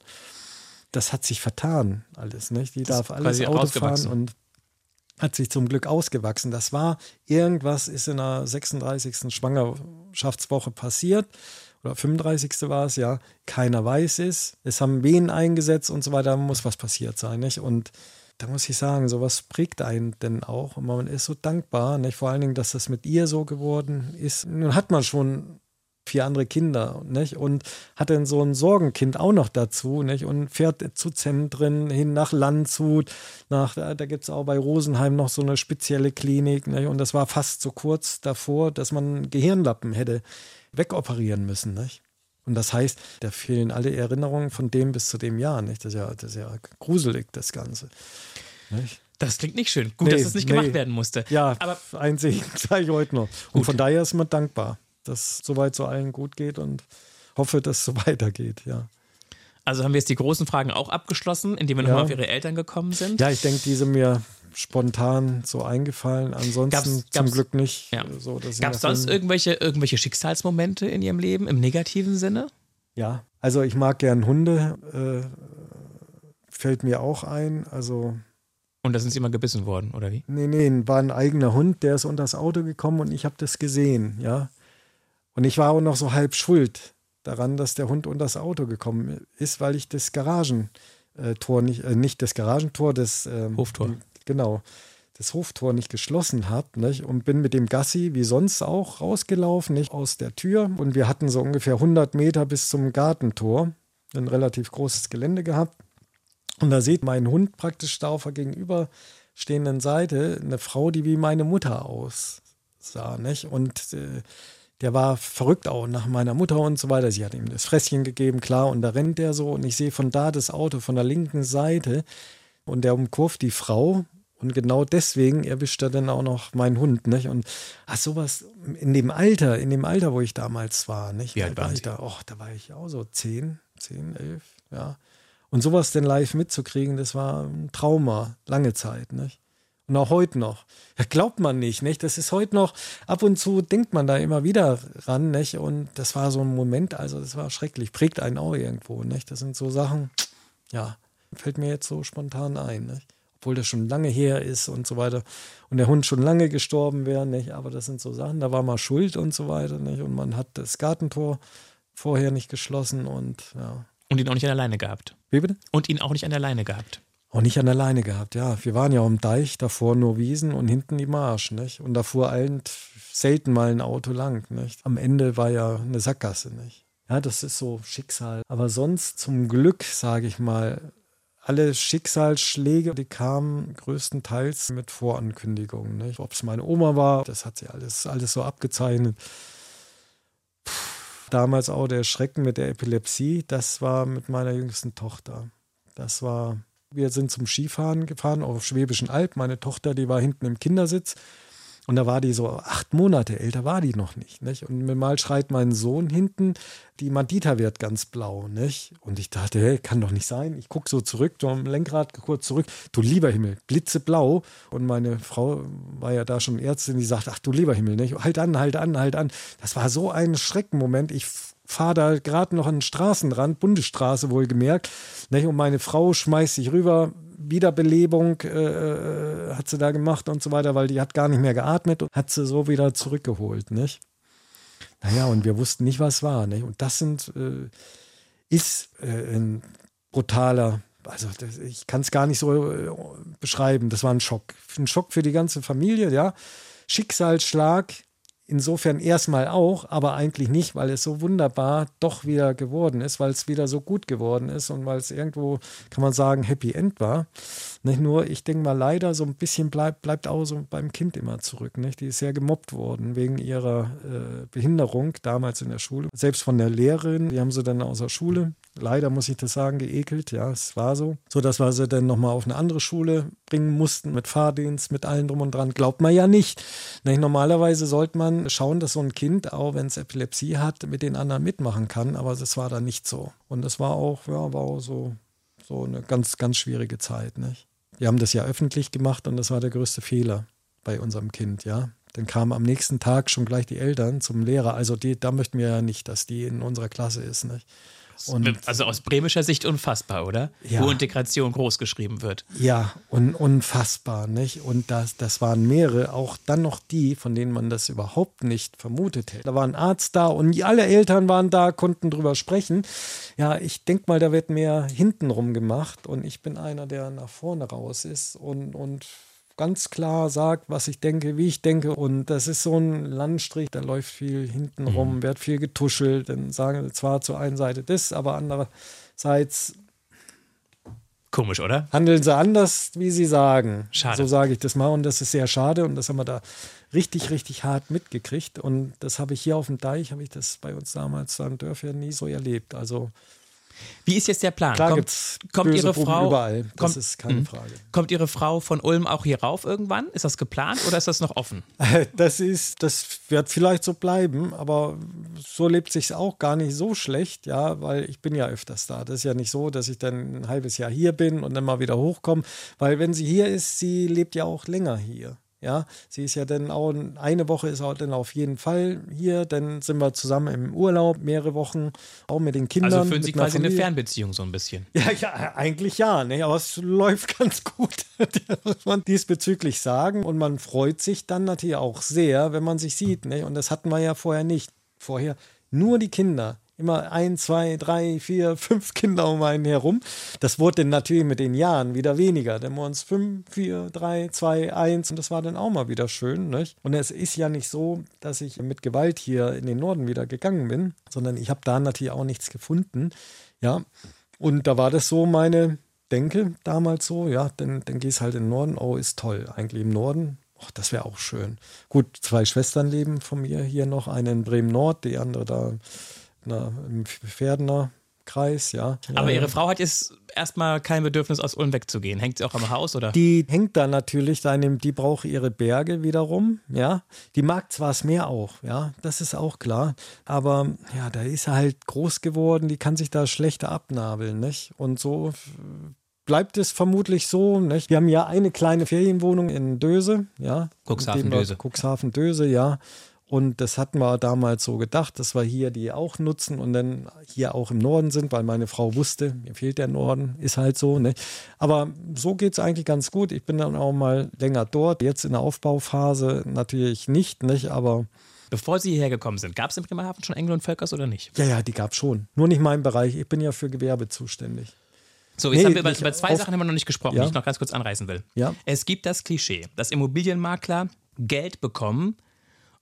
Das hat sich vertan, alles, nicht? Die das darf alles Auto fahren und hat sich zum Glück ausgewachsen. Das war irgendwas ist in der 36. Schwangerschaftswoche passiert oder 35. war es, ja. Keiner weiß es. Es haben Wehen eingesetzt und so weiter. Muss was passiert sein, nicht? Und da muss ich sagen, sowas prägt einen denn auch. Und man ist so dankbar, nicht? Vor allen Dingen, dass das mit ihr so geworden ist. Nun hat man schon vier andere Kinder, nicht? Und hat dann so ein Sorgenkind auch noch dazu, nicht? Und fährt zu Zentren hin nach Landshut, nach, da gibt es auch bei Rosenheim noch so eine spezielle Klinik, nicht? Und das war fast so kurz davor, dass man Gehirnlappen hätte wegoperieren müssen, nicht? Und das heißt, da fehlen alle Erinnerungen von dem bis zu dem Jahr, nicht? Das ist ja, das ist ja gruselig, das Ganze. Nicht? Das klingt nicht schön. Gut, nee, dass es nicht nee. gemacht werden musste. Ja, aber ein Segen sage ich heute noch. Und von daher ist man dankbar dass soweit so allen gut geht und hoffe, dass es so weitergeht, ja. Also haben wir jetzt die großen Fragen auch abgeschlossen, indem wir ja. nochmal auf Ihre Eltern gekommen sind? Ja, ich denke, die sind mir spontan so eingefallen. Ansonsten gab's, zum gab's, Glück nicht. Ja. So, Gab es sonst irgendwelche, irgendwelche Schicksalsmomente in Ihrem Leben im negativen Sinne? Ja, also ich mag gern Hunde. Äh, fällt mir auch ein. Also und da sind sie immer gebissen worden, oder wie? Nee, nee, war ein eigener Hund, der ist unter das Auto gekommen und ich habe das gesehen, ja. Und ich war auch noch so halb schuld daran, dass der Hund unter das Auto gekommen ist, weil ich das Garagentor nicht, äh, nicht das Garagentor, das ähm, Hoftor. Genau, das Hoftor nicht geschlossen habe nicht? und bin mit dem Gassi wie sonst auch rausgelaufen, nicht aus der Tür. Und wir hatten so ungefähr 100 Meter bis zum Gartentor, ein relativ großes Gelände gehabt. Und da sieht mein Hund praktisch da auf der gegenüberstehenden Seite eine Frau, die wie meine Mutter aussah. Nicht? Und äh, der war verrückt auch nach meiner Mutter und so weiter. Sie hat ihm das Fresschen gegeben, klar, und da rennt der so und ich sehe von da das Auto von der linken Seite und der umkurvt die Frau und genau deswegen erwischt er dann auch noch meinen Hund, nicht? Und ach, sowas in dem Alter, in dem Alter, wo ich damals war, nicht? Wie alt war ich da? Och, da war ich auch so zehn, zehn, elf, ja. Und sowas denn live mitzukriegen, das war ein Trauma, lange Zeit, nicht? Und auch heute noch. Ja, glaubt man nicht, nicht? Das ist heute noch, ab und zu denkt man da immer wieder ran, nicht? Und das war so ein Moment, also das war schrecklich, prägt einen auch irgendwo, nicht? Das sind so Sachen, ja, fällt mir jetzt so spontan ein, nicht? Obwohl das schon lange her ist und so weiter. Und der Hund schon lange gestorben wäre, nicht? Aber das sind so Sachen, da war mal Schuld und so weiter, nicht? Und man hat das Gartentor vorher nicht geschlossen und ja. Und ihn auch nicht an der Leine gehabt. Wie bitte? Und ihn auch nicht an der Leine gehabt. Auch nicht an der Leine gehabt, ja. Wir waren ja am Deich, davor nur Wiesen und hinten die Marsch, nicht? Und davor allen selten mal ein Auto lang, nicht? Am Ende war ja eine Sackgasse, nicht? Ja, das ist so Schicksal. Aber sonst zum Glück, sage ich mal, alle Schicksalsschläge, die kamen größtenteils mit Vorankündigungen. Ob es meine Oma war, das hat sie alles, alles so abgezeichnet. Puh, damals auch der Schrecken mit der Epilepsie, das war mit meiner jüngsten Tochter. Das war wir sind zum Skifahren gefahren auf Schwäbischen Alb. Meine Tochter, die war hinten im Kindersitz. Und da war die so acht Monate älter, war die noch nicht. nicht? Und mal schreit mein Sohn hinten, die Mandita wird ganz blau. Nicht? Und ich dachte, hey, kann doch nicht sein. Ich gucke so zurück, so am Lenkrad kurz zurück. Du lieber Himmel, blitzeblau. Und meine Frau war ja da schon Ärztin, die sagt, ach du lieber Himmel, nicht? halt an, halt an, halt an. Das war so ein Schreckenmoment. Ich fahre da gerade noch an den Straßenrand, Bundesstraße wohlgemerkt. Und meine Frau schmeißt sich rüber, Wiederbelebung äh, äh, hat sie da gemacht und so weiter, weil die hat gar nicht mehr geatmet und hat sie so wieder zurückgeholt. Nicht? Naja, und wir wussten nicht, was war. Nicht? Und das sind, äh, ist äh, ein brutaler, also das, ich kann es gar nicht so äh, beschreiben. Das war ein Schock. Ein Schock für die ganze Familie, ja. Schicksalsschlag, insofern erstmal auch, aber eigentlich nicht, weil es so wunderbar doch wieder geworden ist, weil es wieder so gut geworden ist und weil es irgendwo, kann man sagen, Happy End war. Nicht nur, ich denke mal, leider so ein bisschen bleibt, bleibt auch so beim Kind immer zurück. Nicht? Die ist sehr gemobbt worden wegen ihrer äh, Behinderung damals in der Schule. Selbst von der Lehrerin, die haben sie dann aus der Schule leider muss ich das sagen, geekelt. Ja, es war so. So, dass wir sie dann nochmal auf eine andere Schule bringen mussten, mit Fahrdienst, mit allem drum und dran. Glaubt man ja nicht. nicht normalerweise sollte man schauen, dass so ein Kind, auch wenn es Epilepsie hat, mit den anderen mitmachen kann. Aber das war da nicht so. Und es war auch, ja, war auch so, so eine ganz, ganz schwierige Zeit. Nicht? Wir haben das ja öffentlich gemacht und das war der größte Fehler bei unserem Kind, ja. Dann kamen am nächsten Tag schon gleich die Eltern zum Lehrer. Also die, da möchten wir ja nicht, dass die in unserer Klasse ist. Nicht? Und, also aus bremischer Sicht unfassbar, oder? Ja. Wo Integration groß geschrieben wird. Ja, und unfassbar, nicht? Und das, das waren mehrere, auch dann noch die, von denen man das überhaupt nicht vermutet hätte. Da war ein Arzt da und alle Eltern waren da, konnten drüber sprechen. Ja, ich denke mal, da wird mehr hintenrum gemacht und ich bin einer, der nach vorne raus ist und, und ganz klar sagt, was ich denke, wie ich denke. Und das ist so ein Landstrich, da läuft viel hinten rum, mhm. wird viel getuschelt. Dann sagen sie zwar zur einen Seite das, aber andererseits. Komisch, oder? Handeln sie anders, wie sie sagen. Schade. So sage ich das mal. Und das ist sehr schade. Und das haben wir da richtig, richtig hart mitgekriegt. Und das habe ich hier auf dem Deich, habe ich das bei uns damals am Dörfern nie so erlebt. Also wie ist jetzt der Plan? Klar kommt, kommt Ihre Frau überall. Das kommt, ist keine mhm. Frage. Kommt Ihre Frau von Ulm auch hier rauf irgendwann? Ist das geplant oder ist das noch offen? Das ist, das wird vielleicht so bleiben, aber so lebt sich auch gar nicht so schlecht, ja, weil ich bin ja öfters da. Das ist ja nicht so, dass ich dann ein halbes Jahr hier bin und dann mal wieder hochkomme, weil wenn sie hier ist, sie lebt ja auch länger hier. Ja, sie ist ja dann auch, eine Woche ist auch dann auf jeden Fall hier. Dann sind wir zusammen im Urlaub, mehrere Wochen, auch mit den Kindern. Also führen Sie quasi eine Fernbeziehung so ein bisschen. Ja, ja, eigentlich ja, ne? aber es läuft ganz gut, muss man diesbezüglich sagen. Und man freut sich dann natürlich auch sehr, wenn man sich sieht. Ne? Und das hatten wir ja vorher nicht. Vorher nur die Kinder immer ein, zwei, drei, vier, fünf Kinder um einen herum. Das wurde dann natürlich mit den Jahren wieder weniger. Dann waren uns fünf, vier, drei, zwei, eins und das war dann auch mal wieder schön. Nicht? Und es ist ja nicht so, dass ich mit Gewalt hier in den Norden wieder gegangen bin, sondern ich habe da natürlich auch nichts gefunden. Ja, und da war das so meine Denke damals so, ja, dann, dann gehst halt in den Norden, oh, ist toll, eigentlich im Norden. Oh, das wäre auch schön. Gut, zwei Schwestern leben von mir hier noch, eine in Bremen Nord, die andere da na, im Pferdener Kreis, ja. Aber ja. Ihre Frau hat jetzt erstmal kein Bedürfnis, aus Ulm wegzugehen. Hängt sie auch am Haus, oder? Die hängt da natürlich, die braucht ihre Berge wiederum, ja. Die mag zwar das Meer auch, ja, das ist auch klar. Aber ja, da ist er halt groß geworden, die kann sich da schlechter abnabeln, nicht? Und so bleibt es vermutlich so. Nicht? Wir haben ja eine kleine Ferienwohnung in Döse, ja. Cuxhaven-Döse. Cuxhaven-Döse, ja. Und das hatten wir damals so gedacht, dass wir hier die auch nutzen und dann hier auch im Norden sind, weil meine Frau wusste, mir fehlt der Norden, ist halt so. Ne? Aber so geht es eigentlich ganz gut. Ich bin dann auch mal länger dort. Jetzt in der Aufbauphase natürlich nicht, nicht? aber. Bevor Sie hierher gekommen sind, gab es im Bremerhaven schon Engel und Völkers oder nicht? Ja, ja, die gab es schon. Nur nicht mein Bereich. Ich bin ja für Gewerbe zuständig. So, jetzt nee, haben wir über, über zwei Sachen wir noch nicht gesprochen, ja. die ich noch ganz kurz anreißen will. Ja. Es gibt das Klischee, dass Immobilienmakler Geld bekommen,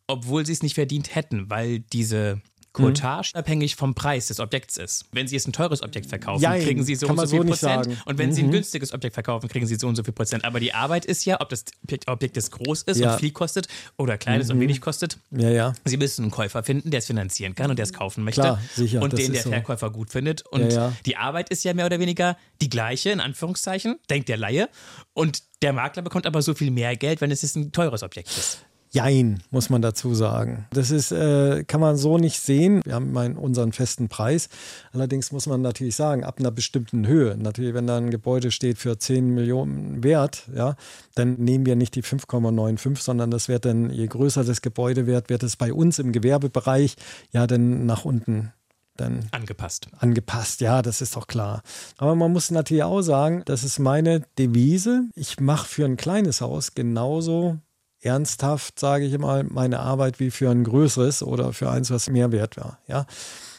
obwohl sie es nicht verdient hätten, weil diese Cottage mhm. abhängig vom Preis des Objekts ist. Wenn Sie jetzt ein teures Objekt verkaufen, Jein, kriegen Sie so und so viel so Prozent. Sagen. Und wenn mhm. Sie ein mhm. günstiges Objekt verkaufen, kriegen Sie so und so viel Prozent. Aber die Arbeit ist ja, ob das Objekt jetzt groß ist ja. und viel kostet oder klein ist mhm. und wenig kostet. Ja, ja. Sie müssen einen Käufer finden, der es finanzieren kann und der es kaufen möchte. Klar, sicher, und den der so. Verkäufer gut findet. Und ja, die Arbeit ist ja mehr oder weniger die gleiche, in Anführungszeichen, denkt der Laie. Und der Makler bekommt aber so viel mehr Geld, wenn es jetzt ein teures Objekt ist. Jein, muss man dazu sagen. Das ist, äh, kann man so nicht sehen. Wir haben meinen, unseren festen Preis. Allerdings muss man natürlich sagen, ab einer bestimmten Höhe. Natürlich, wenn da ein Gebäude steht für 10 Millionen Wert, ja, dann nehmen wir nicht die 5,95, sondern das wird dann, je größer das Gebäude wird, wird es bei uns im Gewerbebereich ja dann nach unten dann angepasst. Angepasst, ja, das ist doch klar. Aber man muss natürlich auch sagen, das ist meine Devise. Ich mache für ein kleines Haus genauso ernsthaft, sage ich mal, meine Arbeit wie für ein größeres oder für eins, was mehr wert war. Ja.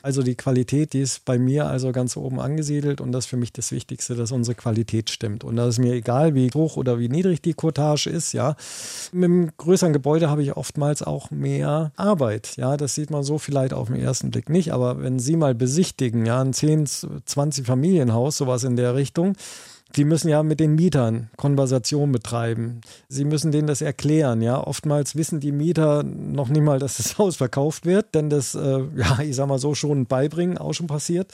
Also die Qualität, die ist bei mir also ganz oben angesiedelt und das ist für mich das Wichtigste, dass unsere Qualität stimmt. Und da ist mir egal, wie hoch oder wie niedrig die Cottage ist, ja. Mit einem größeren Gebäude habe ich oftmals auch mehr Arbeit. Ja, das sieht man so vielleicht auf den ersten Blick nicht, aber wenn Sie mal besichtigen, ja, ein 10, 20 Familienhaus, sowas in der Richtung, Sie müssen ja mit den Mietern Konversation betreiben. Sie müssen denen das erklären. Ja, oftmals wissen die Mieter noch nicht mal, dass das Haus verkauft wird, denn das, äh, ja, ich sag mal so schon beibringen, auch schon passiert.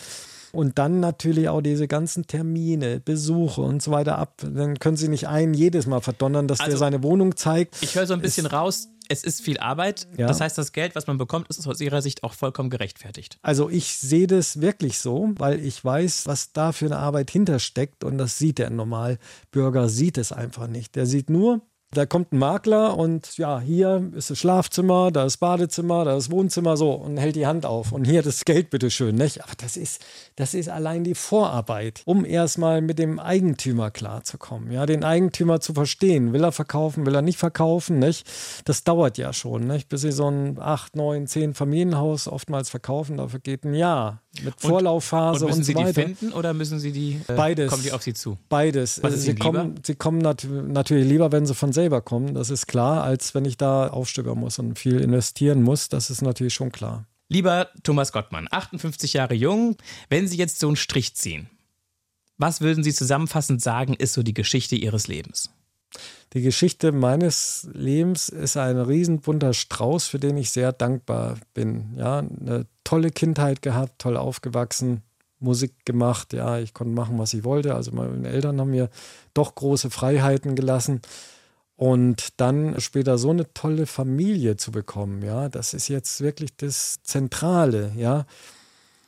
Und dann natürlich auch diese ganzen Termine, Besuche und so weiter ab. Dann können Sie nicht einen jedes Mal verdonnern, dass also, der seine Wohnung zeigt. Ich höre so ein bisschen raus, es ist viel Arbeit. Ja. Das heißt, das Geld, was man bekommt, ist aus Ihrer Sicht auch vollkommen gerechtfertigt. Also ich sehe das wirklich so, weil ich weiß, was da für eine Arbeit hintersteckt und das sieht der Normalbürger, sieht es einfach nicht. Der sieht nur, Da kommt ein Makler und ja, hier ist das Schlafzimmer, da ist Badezimmer, da ist Wohnzimmer, so und hält die Hand auf und hier das Geld bitteschön, nicht? Aber das ist, das ist allein die Vorarbeit, um erstmal mit dem Eigentümer klarzukommen, ja, den Eigentümer zu verstehen. Will er verkaufen, will er nicht verkaufen, nicht? Das dauert ja schon, nicht? Bis sie so ein 8, 9, 10 Familienhaus oftmals verkaufen, dafür geht ein Jahr mit Vorlaufphase und, und, und so weiter. Müssen Sie die finden oder müssen Sie die, äh, Beides. kommen die auf Sie zu? Beides. Was ist sie, kommen, sie kommen nat natürlich lieber, wenn sie von selber kommen, das ist klar, als wenn ich da aufstöbern muss und viel investieren muss, das ist natürlich schon klar. Lieber Thomas Gottmann, 58 Jahre jung, wenn Sie jetzt so einen Strich ziehen, was würden Sie zusammenfassend sagen, ist so die Geschichte Ihres Lebens? Die Geschichte meines Lebens ist ein riesenbunter Strauß, für den ich sehr dankbar bin. Ja, eine tolle Kindheit gehabt, toll aufgewachsen, Musik gemacht. Ja, ich konnte machen, was ich wollte. Also meine Eltern haben mir doch große Freiheiten gelassen. Und dann später so eine tolle Familie zu bekommen, ja, das ist jetzt wirklich das Zentrale, ja.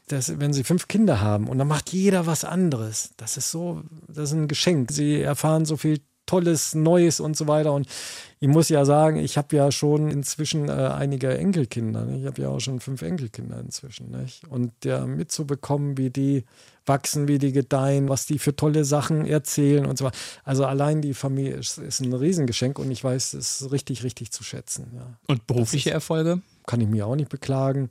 Das, wenn sie fünf Kinder haben und dann macht jeder was anderes, das ist so, das ist ein Geschenk. Sie erfahren so viel Tolles, Neues und so weiter. Und ich muss ja sagen, ich habe ja schon inzwischen äh, einige Enkelkinder. Ne? Ich habe ja auch schon fünf Enkelkinder inzwischen. Nicht? Und ja, mitzubekommen, wie die wachsen, wie die gedeihen, was die für tolle Sachen erzählen und so weiter. Also allein die Familie ist, ist ein Riesengeschenk und ich weiß es richtig, richtig zu schätzen. Ja. Und berufliche ist, Erfolge? Kann ich mir auch nicht beklagen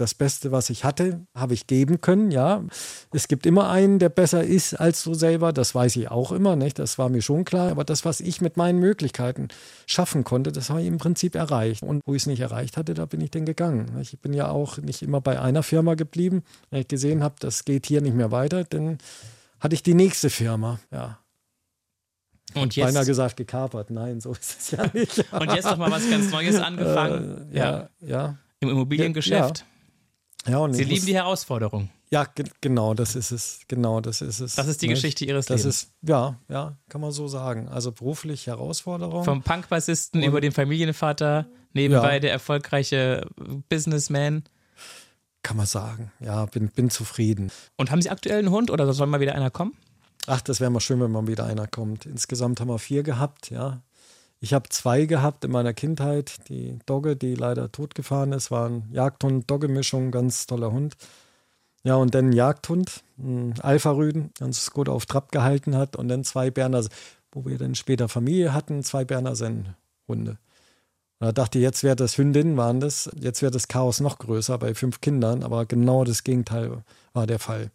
das Beste, was ich hatte, habe ich geben können, ja. Es gibt immer einen, der besser ist als du selber, das weiß ich auch immer, nicht? Das war mir schon klar. Aber das, was ich mit meinen Möglichkeiten schaffen konnte, das habe ich im Prinzip erreicht. Und wo ich es nicht erreicht hatte, da bin ich dann gegangen. Ich bin ja auch nicht immer bei einer Firma geblieben. Wenn ich gesehen habe, das geht hier nicht mehr weiter, dann hatte ich die nächste Firma, ja. Und jetzt, Beinahe gesagt gekapert. Nein, so ist es ja nicht. und jetzt noch mal was ganz Neues angefangen. Äh, ja, ja, ja. Im Immobiliengeschäft. Ja. Ja, und Sie lieben die Herausforderung. Ja, ge genau, das ist es. Genau, das ist es. Das ist die ne? Geschichte Ihres das Lebens. Ist, ja, ja, kann man so sagen. Also beruflich Herausforderung. Vom Punkbassisten über den Familienvater, nebenbei Ja. der erfolgreiche Businessman. kann man sagen. Ja, bin, bin zufrieden. Und haben Sie aktuell einen Hund oder soll mal wieder einer kommen? Ach, das wäre mal schön, wenn mal wieder einer kommt. Insgesamt haben wir vier gehabt, ja. Ich habe zwei gehabt in meiner Kindheit. Die Dogge, die leider totgefahren ist, war ein Jagdhund-Dogge-Mischung, ganz toller Hund. Ja, und dann ein Jagdhund, ein Alpha-Rüden, ganz gut auf Trab gehalten hat. Und dann zwei Berner, wo wir dann später Familie hatten, zwei Berner Senn-Hunde. Und da dachte ich, jetzt wäre das Hündinnen, waren das, jetzt wäre das Chaos noch größer bei fünf Kindern, aber genau das Gegenteil war der Fall.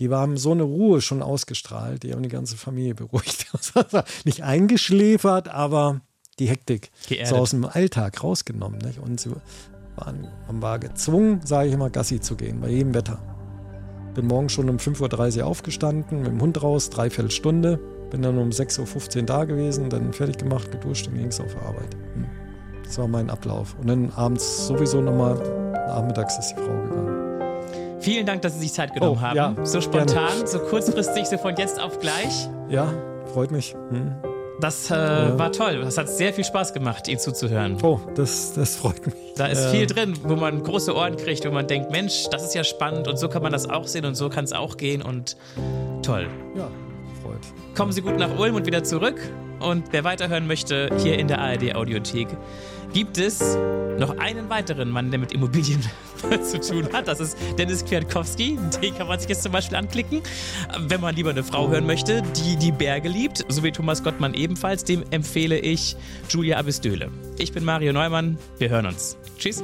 Die haben so eine Ruhe schon ausgestrahlt, die haben die ganze Familie beruhigt. Nicht eingeschläfert, aber die Hektik Geerdet. so aus dem Alltag rausgenommen. Nicht? Und sie waren, man war gezwungen, sage ich immer, Gassi zu gehen, bei jedem Wetter. Bin morgen schon um 5.30 Uhr aufgestanden, mit dem Hund raus, dreiviertel Stunde. Bin dann um 6.15 Uhr da gewesen, dann fertig gemacht, geduscht und ging es auf Arbeit. Hm. Das war mein Ablauf. Und dann abends sowieso nochmal, nachmittags ist die Frau gegangen. Vielen Dank, dass Sie sich Zeit genommen Oh, haben. ja, so spontan, so kurzfristig, so von jetzt auf gleich. Ja, freut mich. Hm. Das äh, war toll. Das hat sehr viel Spaß gemacht, Ihnen zuzuhören. Oh, das, das freut mich. Da ist Äh, viel drin, wo man große Ohren kriegt, wo man denkt, Mensch, das ist ja spannend und so kann man das auch sehen und so kann es auch gehen und toll. Ja, freut. Kommen Sie gut nach Ulm und wieder zurück. Und wer weiterhören möchte, hier in der ARD Audiothek gibt es noch einen weiteren Mann, der mit Immobilien zu tun hat. Das ist Dennis Kwiatkowski. Den kann man sich jetzt zum Beispiel anklicken. Wenn man lieber eine Frau hören möchte, die die Berge liebt, so wie Thomas Gottmann ebenfalls, dem empfehle ich Julia Abisdöhle. Ich bin Mario Neumann. Wir hören uns. Tschüss.